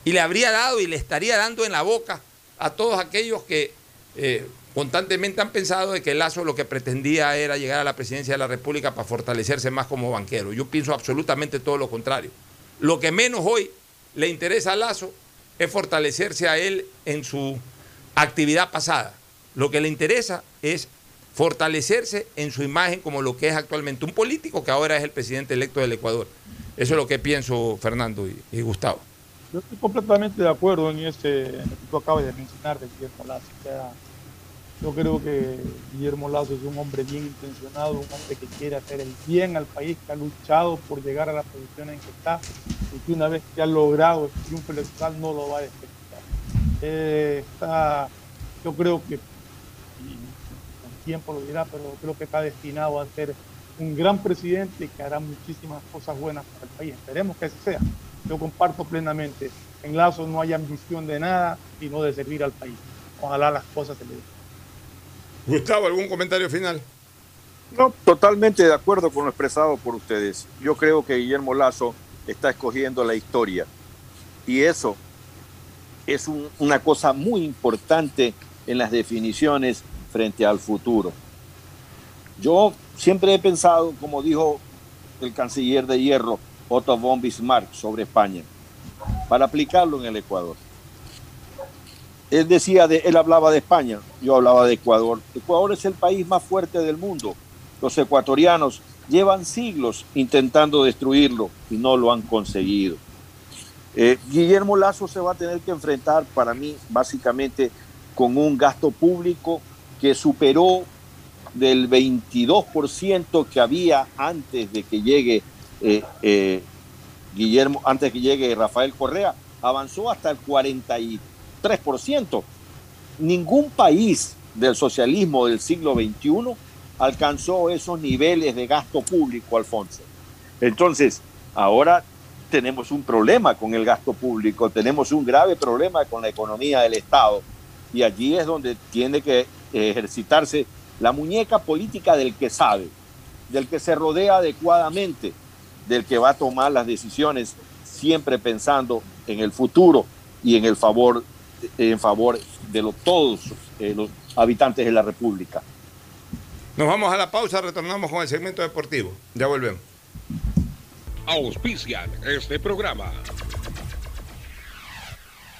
Y le habría dado y le estaría dando en la boca a todos aquellos que eh, constantemente han pensado de que Lazo lo que pretendía era llegar a la presidencia de la República para fortalecerse más como banquero. Yo pienso absolutamente todo lo contrario. Lo que menos hoy le interesa a Lazo es fortalecerse a él en su actividad pasada. Lo que le interesa es fortalecerse en su imagen como lo que es actualmente un político que ahora es el presidente electo del Ecuador. Eso es lo que pienso, Fernando y, Gustavo. Yo estoy completamente de acuerdo en ese que tú acabas de mencionar de Guillermo Lazo. Yo creo que Guillermo Lazo es un hombre bien intencionado, un hombre que quiere hacer el bien al país, que ha luchado por llegar a la posición en que está y que una vez que ha logrado el triunfo electoral no lo va a desperdiciar. Eh, yo creo que, con tiempo lo dirá, pero creo que está destinado a ser un gran presidente que hará muchísimas cosas buenas para el país. Esperemos que así sea. Yo comparto plenamente. En Lazo no hay ambición de nada, sino de servir al país. Ojalá las cosas se le den. Gustavo, ¿algún comentario final? No, totalmente de acuerdo con lo expresado por ustedes. Yo creo que Guillermo Lazo está escogiendo la historia. Y eso es una cosa muy importante en las definiciones frente al futuro. Yo siempre he pensado, como dijo el canciller de hierro Otto von Bismarck sobre España, para aplicarlo en el Ecuador. Él decía, de, él hablaba de España, yo hablaba de Ecuador. Ecuador es el país más fuerte del mundo. Los ecuatorianos llevan siglos intentando destruirlo y no lo han conseguido. Eh, Guillermo Lazo se va a tener que enfrentar, para mí, básicamente con un gasto público que superó del 22% que había antes de que llegue eh, eh, Guillermo, antes que llegue Rafael Correa, avanzó hasta el 43%. Ningún país del socialismo del siglo XXI alcanzó esos niveles de gasto público, Alfonso. Entonces, ahora tenemos un problema con el gasto público, tenemos un grave problema con la economía del Estado. Y allí es donde tiene que ejercitarse la muñeca política del que sabe, del que se rodea adecuadamente, del que va a tomar las decisiones siempre pensando en el futuro y en el favor en favor de los, todos eh, los habitantes de la República. Nos vamos a la pausa, retornamos con el segmento deportivo. Ya volvemos. Auspician este programa.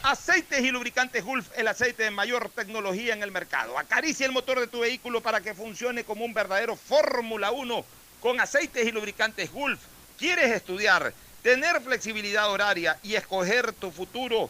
Aceites y lubricantes Gulf, el aceite de mayor tecnología en el mercado. Acaricia el motor de tu vehículo para que funcione como un verdadero Fórmula 1 con aceites y lubricantes Gulf. ¿Quieres estudiar, tener flexibilidad horaria y escoger tu futuro?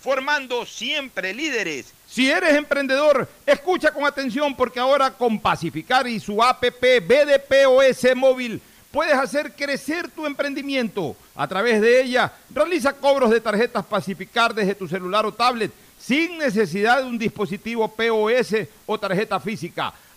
formando siempre líderes. Si eres emprendedor, escucha con atención porque ahora con Pacificar y su APP BDPOS móvil puedes hacer crecer tu emprendimiento. A través de ella, realiza cobros de tarjetas Pacificar desde tu celular o tablet sin necesidad de un dispositivo POS o tarjeta física.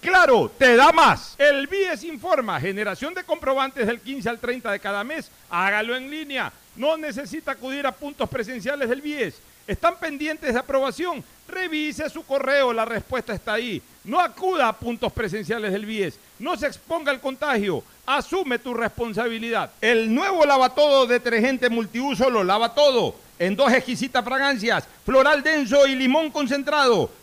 Claro, te da más. El BIES informa, generación de comprobantes del 15 al 30 de cada mes. Hágalo en línea. No necesita acudir a puntos presenciales del BIES. ¿Están pendientes de aprobación? Revise su correo, la respuesta está ahí. No acuda a puntos presenciales del BIES. No se exponga al contagio. Asume tu responsabilidad. El nuevo lavatodo detergente multiuso lo lava todo. En dos exquisitas fragancias, floral denso y limón concentrado.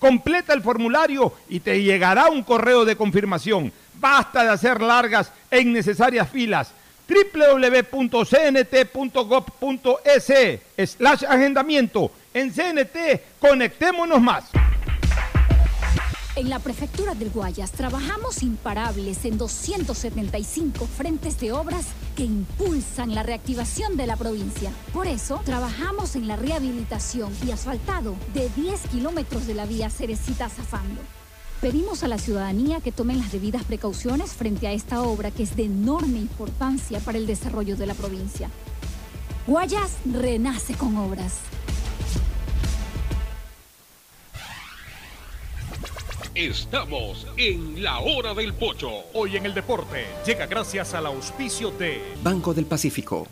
completa el formulario y te llegará un correo de confirmación. Basta de hacer largas e innecesarias filas www.cnt.gov.es slash agendamiento. En CNT, conectémonos más. En la Prefectura del Guayas trabajamos imparables en 275 frentes de obras que impulsan la reactivación de la provincia. Por eso, trabajamos en la rehabilitación y asfaltado de 10 kilómetros de la vía Cerecita Zafando. Pedimos a la ciudadanía que tomen las debidas precauciones frente a esta obra que es de enorme importancia para el desarrollo de la provincia. Guayas renace con obras. Estamos en la hora del pocho. Hoy en el deporte llega gracias al auspicio de Banco del Pacífico.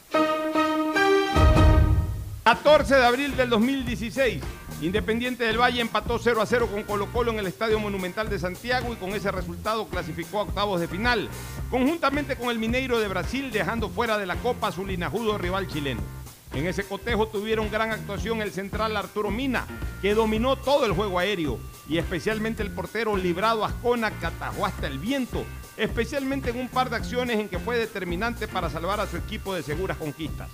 14 de abril del 2016. Independiente del Valle empató 0 a 0 con Colo Colo en el Estadio Monumental de Santiago y con ese resultado clasificó a octavos de final, conjuntamente con el Mineiro de Brasil dejando fuera de la Copa su linajudo rival chileno. En ese cotejo tuvieron gran actuación el central Arturo Mina, que dominó todo el juego aéreo y especialmente el portero Librado Ascona que atajó hasta el viento, especialmente en un par de acciones en que fue determinante para salvar a su equipo de seguras conquistas.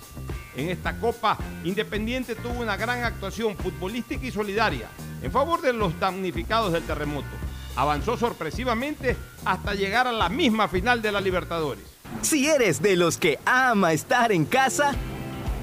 En esta copa, Independiente tuvo una gran actuación futbolística y solidaria en favor de los damnificados del terremoto. Avanzó sorpresivamente hasta llegar a la misma final de la Libertadores. Si eres de los que ama estar en casa,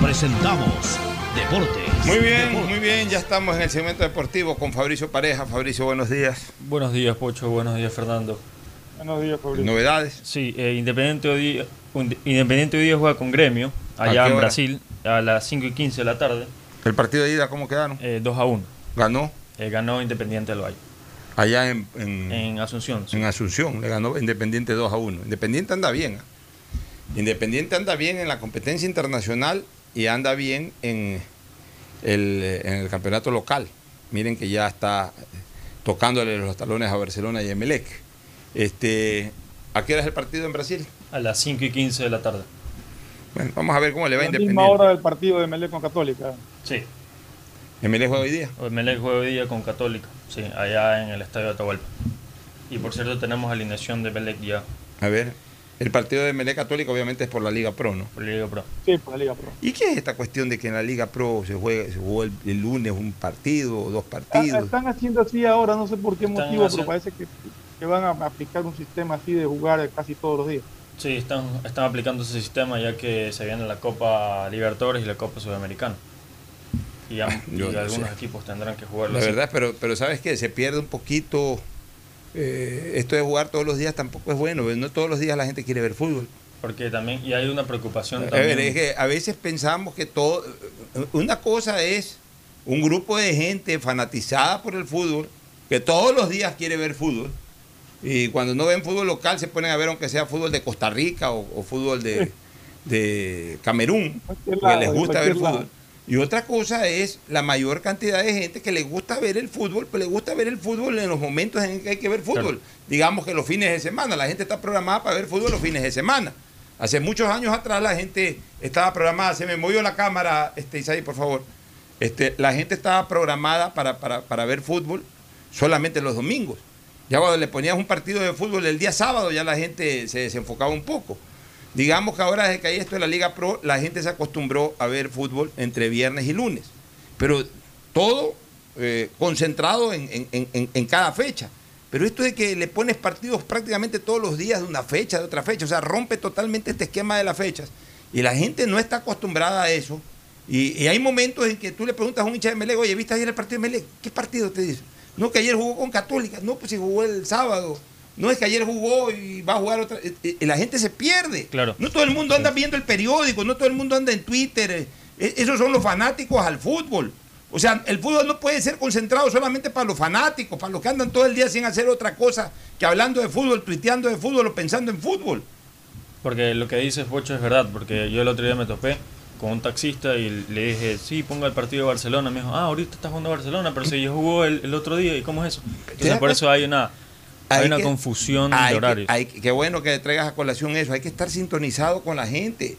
presentamos Deportes. Muy bien, muy bien, ya estamos en el segmento deportivo con Fabricio Pareja. Fabricio, buenos días. Buenos días, Pocho. Buenos días, Fernando. Buenos días, Fabricio. ¿Novedades? Sí, eh, Independiente, hoy día, Independiente hoy día juega con Gremio, ¿A allá en? Brasil, a las 5 y 15 de la tarde. ¿El partido de ida cómo quedaron? 2 a 1. ¿Ganó? Eh, ganó Independiente del Valle. Allá en, en, En Asunción. sí. en Asunción, le ganó Independiente 2 a 1. Independiente anda bien. ¿ah? Independiente anda bien en la competencia internacional y anda bien en el, en el campeonato local. Miren que ya está tocándole los talones a Barcelona y Emelec. Este, ¿A qué hora es el partido en Brasil? A las 5 y 15 de la tarde. Bueno, vamos a ver cómo le va a La misma Independiente. hora del partido de Melec con Católica. Sí. ¿Emelec juega hoy día? Melec juega hoy día con Católica, sí, allá en el estadio de Atahualpa. Y por cierto, tenemos alineación de Melec ya A ver, el partido de Emelec Católica obviamente es por la Liga Pro, ¿no? por la Liga Pro. Sí, por la Liga Pro. ¿Y qué es esta cuestión de que en la Liga Pro se juegue, se jugó el, el lunes un partido o dos partidos? Están haciendo así ahora, no sé por qué Están motivo, pero parece que, que van a aplicar un sistema así de jugar casi todos los días. Sí, están, están aplicando ese sistema ya que se viene la Copa Libertadores y la Copa Sudamericana. Y, no algunos sé. equipos tendrán que jugarlo La así. verdad, pero, pero sabes que se pierde un poquito. Eh, esto de jugar todos los días tampoco es bueno. No todos los días la gente quiere ver fútbol. Porque también, y hay una preocupación A también. ver, es que a veces pensamos que todo. Una cosa es un grupo de gente fanatizada por el fútbol, que todos los días quiere ver fútbol. Y cuando no ven fútbol local, se ponen a ver, aunque sea fútbol de Costa Rica o, o fútbol de, de Camerún, porque les gusta ver fútbol. Y otra cosa es la mayor cantidad de gente que le gusta ver el fútbol, pero le gusta ver el fútbol en los momentos en que hay que ver fútbol. Digamos que los fines de semana, la gente está programada para ver fútbol los fines de semana. Hace muchos años atrás la gente estaba programada, se me movió la cámara, este, Isaí, por favor. Este, la gente estaba programada para, para, para ver fútbol solamente los domingos. Ya cuando le ponías un partido de fútbol el día sábado, ya la gente se desenfocaba un poco. Digamos que ahora desde que hay esto de la Liga Pro, la gente se acostumbró a ver fútbol entre viernes y lunes. Pero todo eh, concentrado en, cada fecha. Pero esto de que le pones partidos prácticamente todos los días de una fecha, de otra fecha, o sea, rompe totalmente este esquema de las fechas. Y la gente no está acostumbrada a eso. Y, y hay momentos en que tú le preguntas a un hincha de Melec, oye, ¿viste ayer el partido de Melec? ¿Qué partido te dice? No, que ayer jugó con Católica. No, pues si jugó el sábado. No es que ayer jugó y va a jugar otra. eh, eh, La gente se pierde. Claro. No todo el mundo anda viendo el periódico, no todo el mundo anda en Twitter. eh, Esos son los fanáticos al fútbol. O sea, el fútbol no puede ser concentrado solamente para los fanáticos, para los que andan todo el día sin hacer otra cosa que hablando de fútbol, tuiteando de fútbol o pensando en fútbol. Porque lo que dices, Pocho, es verdad. Porque yo el otro día me topé con un taxista y le dije, sí, ponga el partido de Barcelona. Me dijo, ah, ahorita está jugando Barcelona, pero si yo jugó el, el otro día, ¿y cómo es eso? Entonces, por eso hay una, hay Hay una que- confusión Hay de que- horarios. hay que- qué bueno que traigas a colación eso. Hay que estar sintonizado con la gente.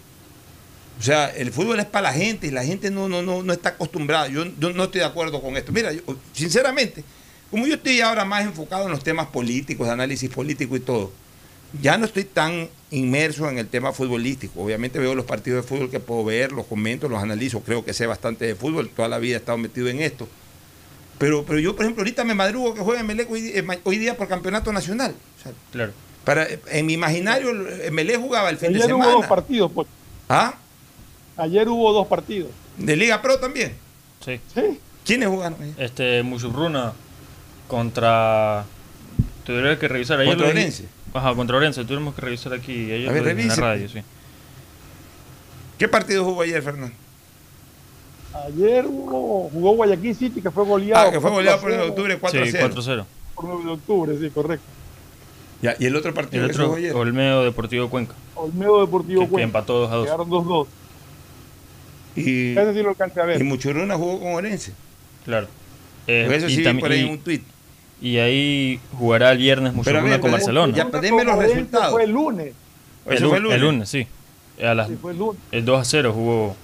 O sea, el fútbol es para la gente y la gente no, no, no, no está acostumbrada. Yo, yo no estoy de acuerdo con esto. Mira, yo, sinceramente, como yo estoy ahora más enfocado en los temas políticos, análisis político y todo, ya no estoy tan inmerso en el tema futbolístico. Obviamente veo los partidos de fútbol que puedo ver, los comento, los analizo. Creo que sé bastante de fútbol. Toda la vida he estado metido en esto. Pero, pero yo, por ejemplo, ahorita me madrugo que juegue Melec hoy, eh, hoy día por campeonato nacional. O sea, Claro. para, en mi imaginario, el Melec jugaba el fin de Ayer hubo semana. dos partidos, pues. ¿Ah? Ayer hubo dos partidos. ¿De Liga Pro también? Sí. ¿Quiénes jugaron? Este, Musurruna contra... Tuvieron que revisar ayer. ¿Contra Orense? Ajá, contra Orense. Tuvimos que revisar aquí. Ayer A ver, en la radio, sí. ¿Qué partido jugó ayer, Fernando? Ayer hubo, jugó Guayaquil City, que fue goleado. Ah, que fue goleado por 4 9 de octubre 4 Sí, 0. 4-0. Por 9 de octubre, sí, correcto. Ya, ¿Y el otro Y partido el otro, ayer? Olmedo Deportivo Cuenca. Olmedo Deportivo Que- que Cuenca. empató 2 a 2. Quedaron 2-2. Y, Ese sí lo alcancé a ver. y Muchurruna jugó con Orense. Claro. Eh, Por eso y sí también- por ahí y- en un tuit. Y ahí jugará el viernes Pero a Musurruna ver, con Barcelona. ya, denme los resultados. Fue el lunes. el, Eso lu- fue el lunes. el lunes, sí. A las- Sí, fue el lunes. el 2 a 0 jugó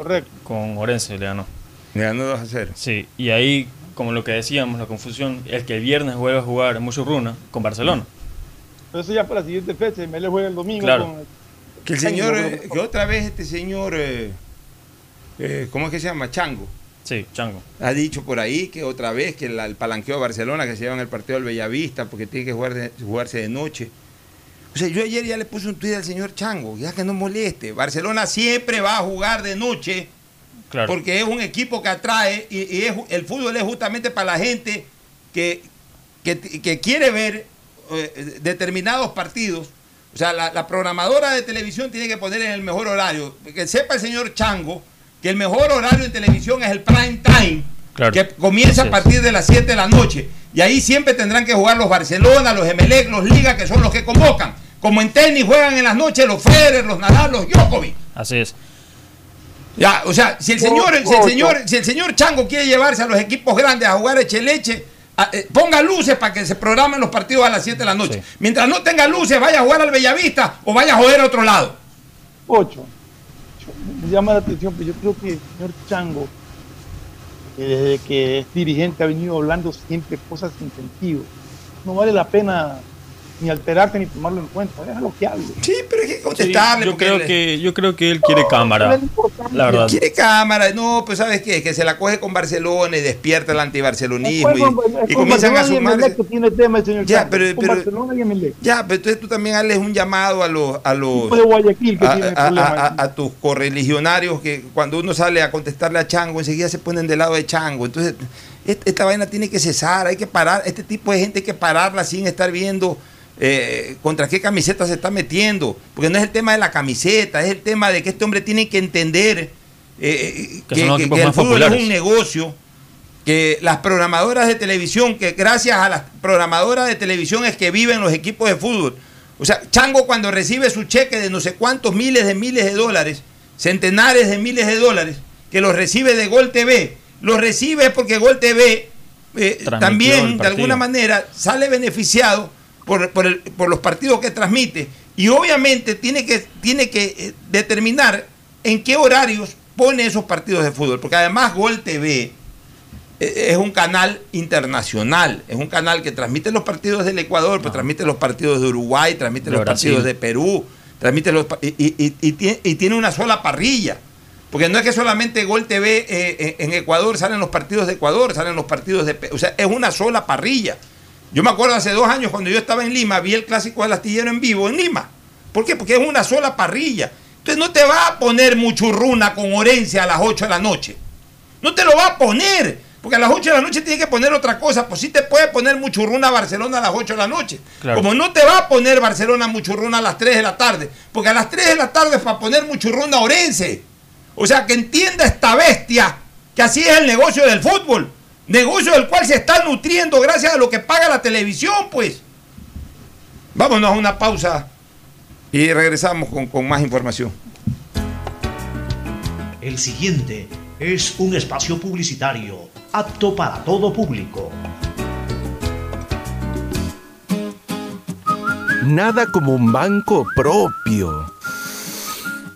Correcto. Con Orense le ganó. Le ganó 2 a 0. Sí, y ahí, como lo que decíamos, la confusión es que el viernes vuelve a jugar Runa con Barcelona. Pero eso ya para la siguiente fecha, y me le juega el domingo Claro. con Que el señor, eh, que otra vez este señor, eh, eh, ¿cómo es que se llama? Chango. Sí, Chango. Ha dicho por ahí que otra vez que la- el palanqueo de Barcelona, que se lleva en el partido del Bellavista, porque tiene que jugar de- jugarse de noche. O sea, yo ayer ya le puse un tuit al señor Chango, ya que no moleste. Barcelona siempre va a jugar de noche, Claro. porque es un equipo que atrae y, y es- el fútbol es justamente para la gente que, que, que quiere ver eh, determinados partidos. O sea, la, la programadora de televisión tiene que poner en el mejor horario. Que sepa el señor Chango que el mejor horario en televisión es el prime time, Claro. que comienza a partir de las 7 de la noche. Y ahí siempre tendrán que jugar los Barcelona, los Emelec, los Liga, que son los que convocan. Como en tenis juegan en las noches los Federer, los Nadal, los Djokovic. Así es. Ya, o sea, si el señor, si el señor, si el señor Chango quiere llevarse a los equipos grandes a jugar echeleche, a- eh, ponga luces para que se programen los partidos a las 7 de la noche. Mientras no tenga luces, vaya a jugar al Bellavista o vaya a joder a otro lado. Ocho. Me llama la atención, pero yo creo que el señor Chango, que desde que es dirigente ha venido hablando siempre cosas sin sentido. No vale la pena ni alterarte ni tomarlo en cuenta. Déjalo que hable. Sí, pero hay que Sí, yo, creo que, yo creo que él quiere cámara. La verdad. Quiere cámara, no, pues sabes qué, que se la coge con Barcelona y despierta el antibarcelonismo y, y comienzan a sumarse. que tiene tema el señor Ya, pero- pero-. Ya, pero entonces tú también hazles un llamado a los a los de Guayaquil que a, tiene a- problema. a- a- a tus correligionarios que cuando uno sale a contestarle a Chango enseguida se ponen del lado de Chango. Entonces, est- esta vaina tiene que cesar, hay que parar, este tipo de gente hay que pararla sin estar viendo eh, contra qué camiseta se está metiendo, porque no es el tema de la camiseta, es el tema de que este hombre tiene que entender eh, Que que, el fútbol es un negocio, que las programadoras de televisión, que gracias a las programadoras de televisión es que viven los equipos de fútbol. O sea, Chango cuando recibe su cheque de no sé cuántos miles de miles de dólares, centenares de miles de dólares, que los recibe de Gol TV, los recibe porque Gol TV eh, también de alguna manera sale beneficiado por, por el- por los partidos que transmite y obviamente tiene que, tiene que eh, determinar en qué horarios pone esos partidos de fútbol, porque además Gol TV eh, es un canal internacional, es un canal que transmite los partidos del Ecuador, pero transmite los partidos de Uruguay, transmite De los Brasil. partidos de Perú, transmite los y, y- y- tiene, y tiene una sola parrilla. Porque no es que solamente Gol TV eh, en Ecuador salen los partidos de Ecuador, salen los partidos de... O sea, es una sola parrilla. Yo me acuerdo hace dos años cuando yo estaba en Lima, vi el clásico del astillero en vivo en Lima. ¿Por qué? Porque es una sola parrilla. Entonces no te va a poner muchurruna con Orense a las 8 de la noche. No te lo va a poner. Porque a las 8 de la noche tiene que poner otra cosa. Pues sí te puede poner muchurruna a Barcelona a las 8 de la noche. Claro. Como no te va a poner Barcelona muchurruna a las 3 de la tarde. Porque a las 3 de la tarde es para poner muchurruna a Orense. O sea, que entienda esta bestia que así es el negocio del fútbol. Negocio del cual se está nutriendo gracias a lo que paga la televisión, pues. Vámonos a una pausa y regresamos con, con más información. El siguiente es un espacio publicitario apto para todo público. Nada como un banco propio.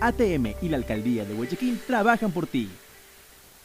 ATM y la Alcaldía de Guayaquil trabajan por ti.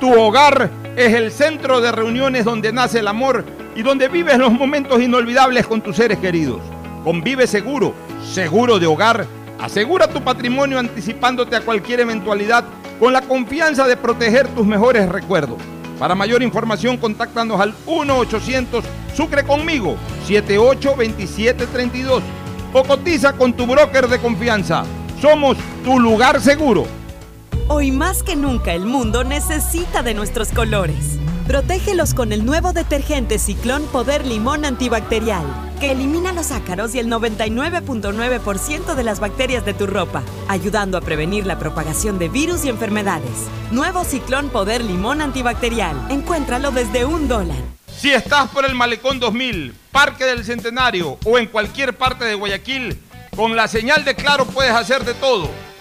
Tu hogar es el centro de reuniones donde nace el amor y donde vives los momentos inolvidables con tus seres queridos. Convive seguro, seguro de hogar. Asegura tu patrimonio anticipándote a cualquier eventualidad con la confianza de proteger tus mejores recuerdos. Para mayor información, contáctanos al 1-800 Sucre conmigo 782732 o cotiza con tu broker de confianza. Somos tu lugar seguro. Hoy más que nunca el mundo necesita de nuestros colores. Protégelos con el nuevo detergente Ciclón Poder Limón Antibacterial, que elimina los ácaros y el 99.9% de las bacterias de tu ropa, ayudando a prevenir la propagación de virus y enfermedades. Nuevo Ciclón Poder Limón Antibacterial. Encuéntralo desde un dólar. Si estás por el Malecón 2000, Parque del Centenario o en cualquier parte de Guayaquil, con la señal de Claro puedes hacer de todo.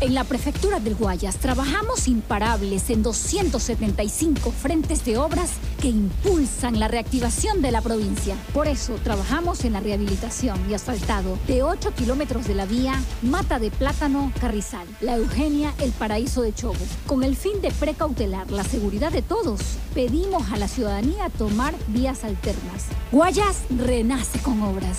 En la Prefectura del Guayas trabajamos imparables en 275 frentes de obras que impulsan la reactivación de la provincia. Por eso trabajamos en la rehabilitación y asfaltado de 8 kilómetros de la vía Mata de Plátano Carrizal, La Eugenia, El Paraíso de Chobo. Con el fin de precautelar la seguridad de todos, pedimos a la ciudadanía tomar vías alternas. Guayas renace con obras.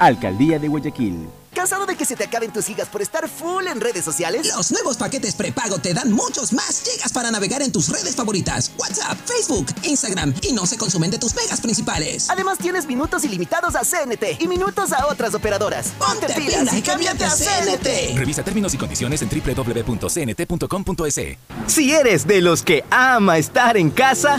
Alcaldía de Guayaquil. ¿Cansado de que se te acaben tus gigas por estar full en redes sociales? Los nuevos paquetes prepago te dan muchos más gigas para navegar en tus redes favoritas. WhatsApp, Facebook, Instagram y no se consumen de tus megas principales. Además tienes minutos ilimitados a CNT y minutos a otras operadoras. Ponte, pilas y cámbiate a CNT. Revisa términos y condiciones en www.cnt.com.es. Si eres de los que ama estar en casa,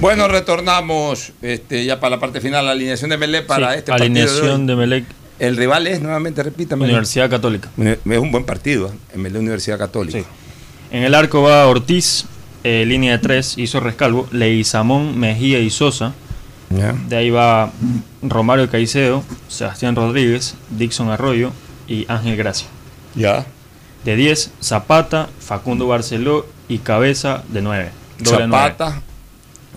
Bueno, retornamos este, ya para la parte final, la alineación de Melec para Sí, este partido. de alineación hoy. de Melec. El rival es, nuevamente, repítame. Universidad Católica. Es un buen partido, ¿eh? en Melec Universidad Católica. En el arco va Ortiz, eh, línea de tres, hizo Rescalvo, Leizamón, Mejía y Sosa. De ahí va Romario Caicedo, Sebastián Rodríguez, Dixon Arroyo y Ángel Gracia. Ya. De 10, Zapata, Facundo Barceló y Cabeza de 9. Doble Zapata.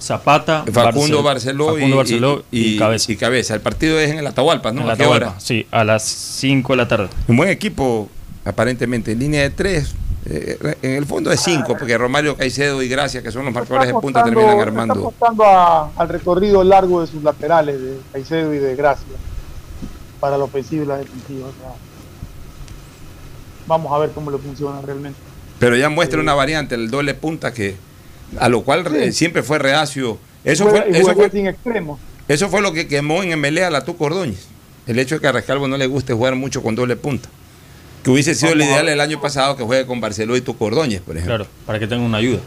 Zapata, Facundo Barcel- Barceló, Facundo y, Barceló y, y- Cabeza. y Cabeza. El partido es en el Atahualpa, ¿no? En ¿A qué Atahualpa, hora? Sí, a las 5 de la tarde. Un buen equipo, aparentemente, en línea de tres. eh, en el fondo de cinco, porque Romario Caicedo y Gracia, que son los marcadores de punta, apostando- terminan Está armando. apostando a- al recorrido largo de sus laterales, de Caicedo y de Gracia, para la ofensiva y la defensiva. o sea, vamos a ver cómo le funciona realmente. Pero ya muestra una variante, el doble punta, que a lo cual eh, siempre fue reacio. Eso fue, eso fue, sin extremos. eso fue lo que quemó en Emelea a la Tuco Ordóñez. El hecho de que a Rescalvo no le guste jugar mucho con doble punta. Que hubiese sido el ideal el año pasado que juegue con Barceló y Tuco Ordóñez, por ejemplo. Claro, para que tenga una ayuda.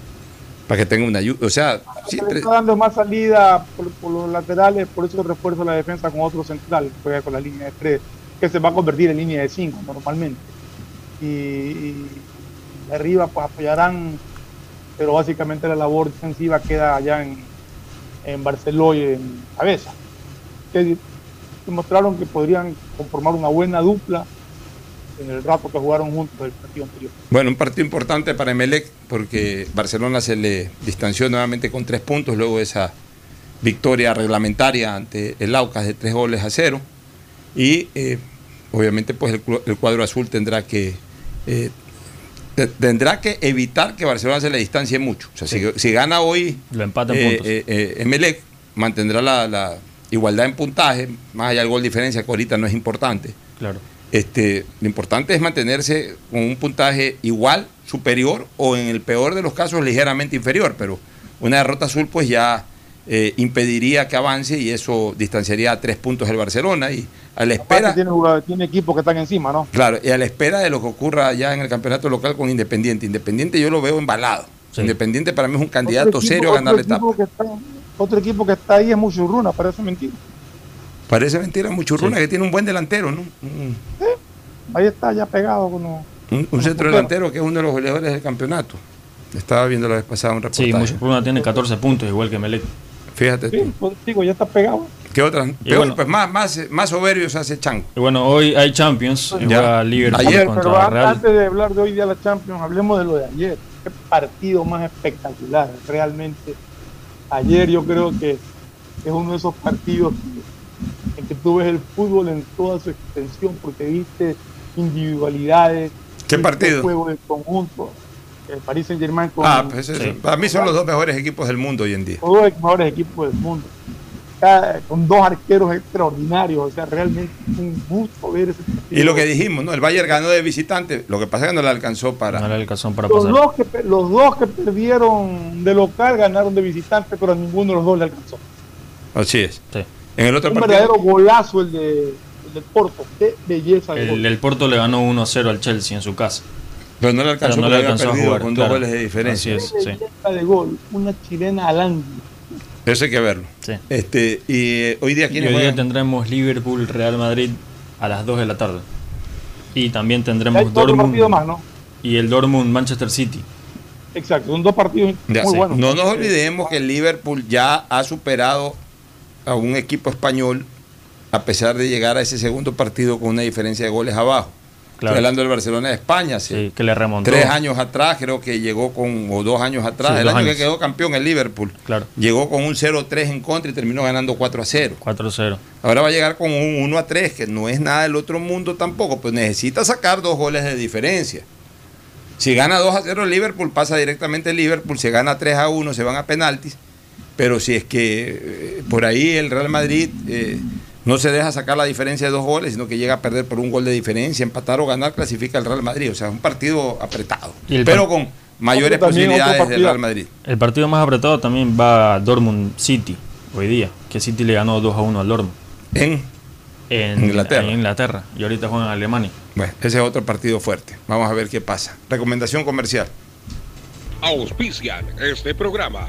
Para que tenga una ayuda. O sea, Le siempre. está dando más salida por, por los laterales, por eso refuerza la defensa con otro central, juega con la línea de tres, que se va a convertir en línea de cinco normalmente. Y, y arriba pues apoyarán, pero básicamente la labor defensiva queda allá en, en Barceló y en Cabeza. Que demostraron que podrían conformar una buena dupla en el rato que jugaron juntos el partido anterior. Bueno, un partido importante para Emelec porque Barcelona se le distanció nuevamente con tres puntos luego de esa victoria reglamentaria ante el Aucas de tres goles a cero. Y eh, obviamente pues el, cuadro azul tendrá que eh, tendrá que evitar que Barcelona se le distancie mucho. O sea, si, si gana hoy Lo empata en eh, puntos. eh, eh, Emelec, mantendrá la, la igualdad en puntaje, más allá del gol diferencia que ahorita no es importante. Claro. Este, lo importante es mantenerse con un puntaje igual, superior o en el peor de los casos ligeramente inferior, pero una derrota azul pues ya eh, impediría que avance y eso distanciaría a tres puntos el Barcelona y a la espera, tiene, equipos que están encima, ¿no? claro, y a la espera de lo que ocurra ya en el campeonato local con Independiente. Independiente yo lo veo embalado. Independiente para mí es un candidato equipo- serio a ganar la etapa. equipo que está- otro equipo que está ahí es Muchurruna, parece mentira. Parece mentira Muchurruna que tiene un buen delantero, ¿no? Un, Ahí está ya pegado con los- un- un centro delantero que es uno de los goleadores del campeonato. Estaba viendo la vez pasada un reportaje. Sí, Muchurruna tiene 14 puntos, igual que Melec. Fíjate tú. Sí, pues, digo, ya está pegado. ¿Qué otras? Peor, bueno. pues más, más, más soberbio se hace Chango. Y bueno, hoy hay Champions. Ya. Liverpool Ayer, contra Pero Real. antes de hablar de hoy día la Champions, hablemos de lo de ayer. Qué partido más espectacular. Realmente, ayer yo creo que es uno de esos partidos en que tú ves el fútbol en toda su extensión, porque viste individualidades. ¿Qué viste partido? juego de conjunto. El Paris Saint Germain con Ah, pues eso- para mí son los dos mejores equipos del mundo hoy en día. todos los mejores equipos del mundo. Cada- con dos arqueros extraordinarios. O sea, realmente es un gusto ver ese partido. Y lo que dijimos, ¿no? El Bayern ganó de visitante, lo que pasa es que no le alcanzó para. No le alcanzó para los pasar. dos, que, los dos que perdieron de local ganaron de visitante, pero a ninguno de los dos le alcanzó. Así es. En el otro Un partido. verdadero golazo el, de, el del Porto. Qué belleza. El, el Porto le ganó 1-0 al Chelsea en su casa. Pero no le alcanzó, no le había alcanzó perdido jugar, con dos goles de diferencia. Así es, Qué sí. belleza de gol. Una chilena al ángulo. Eso hay que verlo. Este, y eh, hoy día, Y ¿quiénes hoy día tendremos Liverpool Real Madrid a las 2 de la tarde. Y también tendremos Dortmund más, ¿no? y el Dortmund Manchester City. Exacto, son dos partidos muy buenos. No nos olvidemos que el Liverpool ya ha superado a un equipo español a pesar de llegar a ese segundo partido con una diferencia de goles abajo. Estoy hablando del Barcelona de España. Sí, que le remontó. Tres años atrás, creo que llegó con, o dos años atrás, el año que quedó campeón el Liverpool. Claro. Llegó con un 0-3 en contra y terminó ganando 4-0. 4-0. Ahora va a llegar con un 1-3, que no es nada del otro mundo tampoco, pues necesita sacar dos goles de diferencia. Si gana 2 0 el Liverpool, pasa directamente el Liverpool. Si gana 3 1, se van a penaltis. Pero si es que eh, por ahí el Real Madrid eh, no se deja sacar la diferencia de dos goles, sino que llega a perder por un gol de diferencia, empatar o ganar, clasifica el Real Madrid. O sea, es un partido apretado, pero con mayores posibilidades del Real Madrid. El partido más apretado también va Dortmund City hoy día, que City le ganó 2 a 1 al Dortmund. En, en Inglaterra. En Inglaterra. Y ahorita juegan en Alemania. Bueno, ese es otro partido fuerte. Vamos a ver qué pasa. Recomendación comercial. Auspician este programa.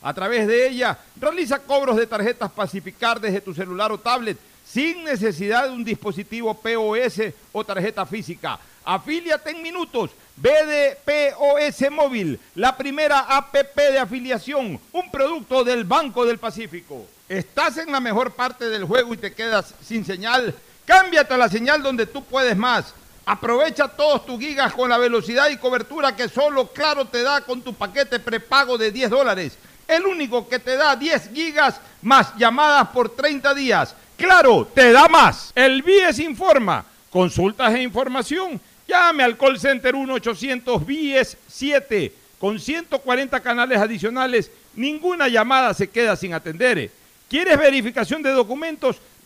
A través de ella, realiza cobros de tarjetas Pacificar desde tu celular o tablet sin necesidad de un dispositivo POS o tarjeta física. Afíliate en minutos. BDPOS Móvil, la primera APP de afiliación, un producto del Banco del Pacífico. ¿Estás en la mejor parte del juego y te quedas sin señal? Cámbiate a la señal donde tú puedes más. Aprovecha todos tus gigas con la velocidad y cobertura que solo Claro te da con tu paquete prepago de 10 dólares. El único que te da 10 gigas más llamadas por 30 días. Claro, te da más. El BIES informa. Consultas e información. Llame al call center 1-800-BIES-7. Con 140 canales adicionales, ninguna llamada se queda sin atender. ¿Quieres verificación de documentos?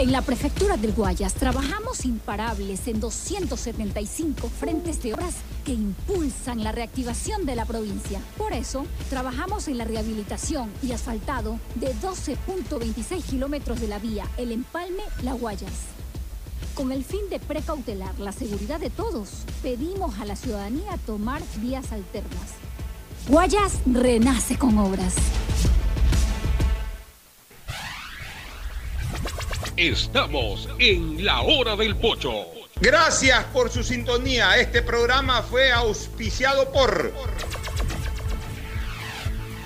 En la prefectura del Guayas trabajamos imparables en 275 frentes de obras que impulsan la reactivación de la provincia. Por eso, trabajamos en la rehabilitación y asfaltado de 12.26 kilómetros de la vía El Empalme-La Guayas. Con el fin de precautelar la seguridad de todos, pedimos a la ciudadanía tomar vías alternas. Guayas renace con obras. Estamos en la hora del pocho. Gracias por su sintonía. Este programa fue auspiciado por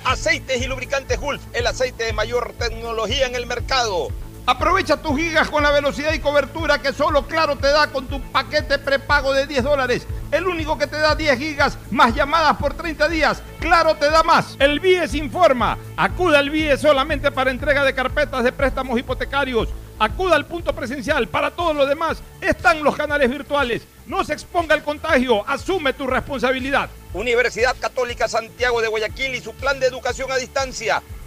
Aceites y lubricantes Gulf, el aceite de mayor tecnología en el mercado. Aprovecha tus gigas con la velocidad y cobertura que solo Claro te da con tu paquete prepago de 10 dólares. El único que te da 10 gigas más llamadas por 30 días. Claro te da más. El BIES informa. Acuda al BIES solamente para entrega de carpetas de préstamos hipotecarios. Acuda al punto presencial. Para todo lo demás están los canales virtuales. No se exponga al contagio. Asume tu responsabilidad. Universidad Católica Santiago de Guayaquil y su plan de educación a distancia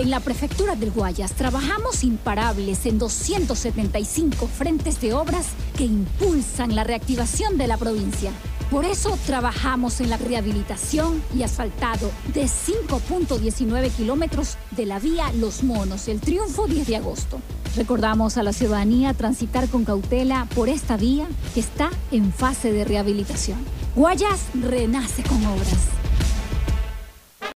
En la Prefectura del Guayas trabajamos imparables en 275 frentes de obras que impulsan la reactivación de la provincia. Por eso trabajamos en la rehabilitación y asfaltado de 5.19 kilómetros de la vía Los Monos, el Triunfo 10 de agosto. Recordamos a la ciudadanía transitar con cautela por esta vía que está en fase de rehabilitación. Guayas renace con obras.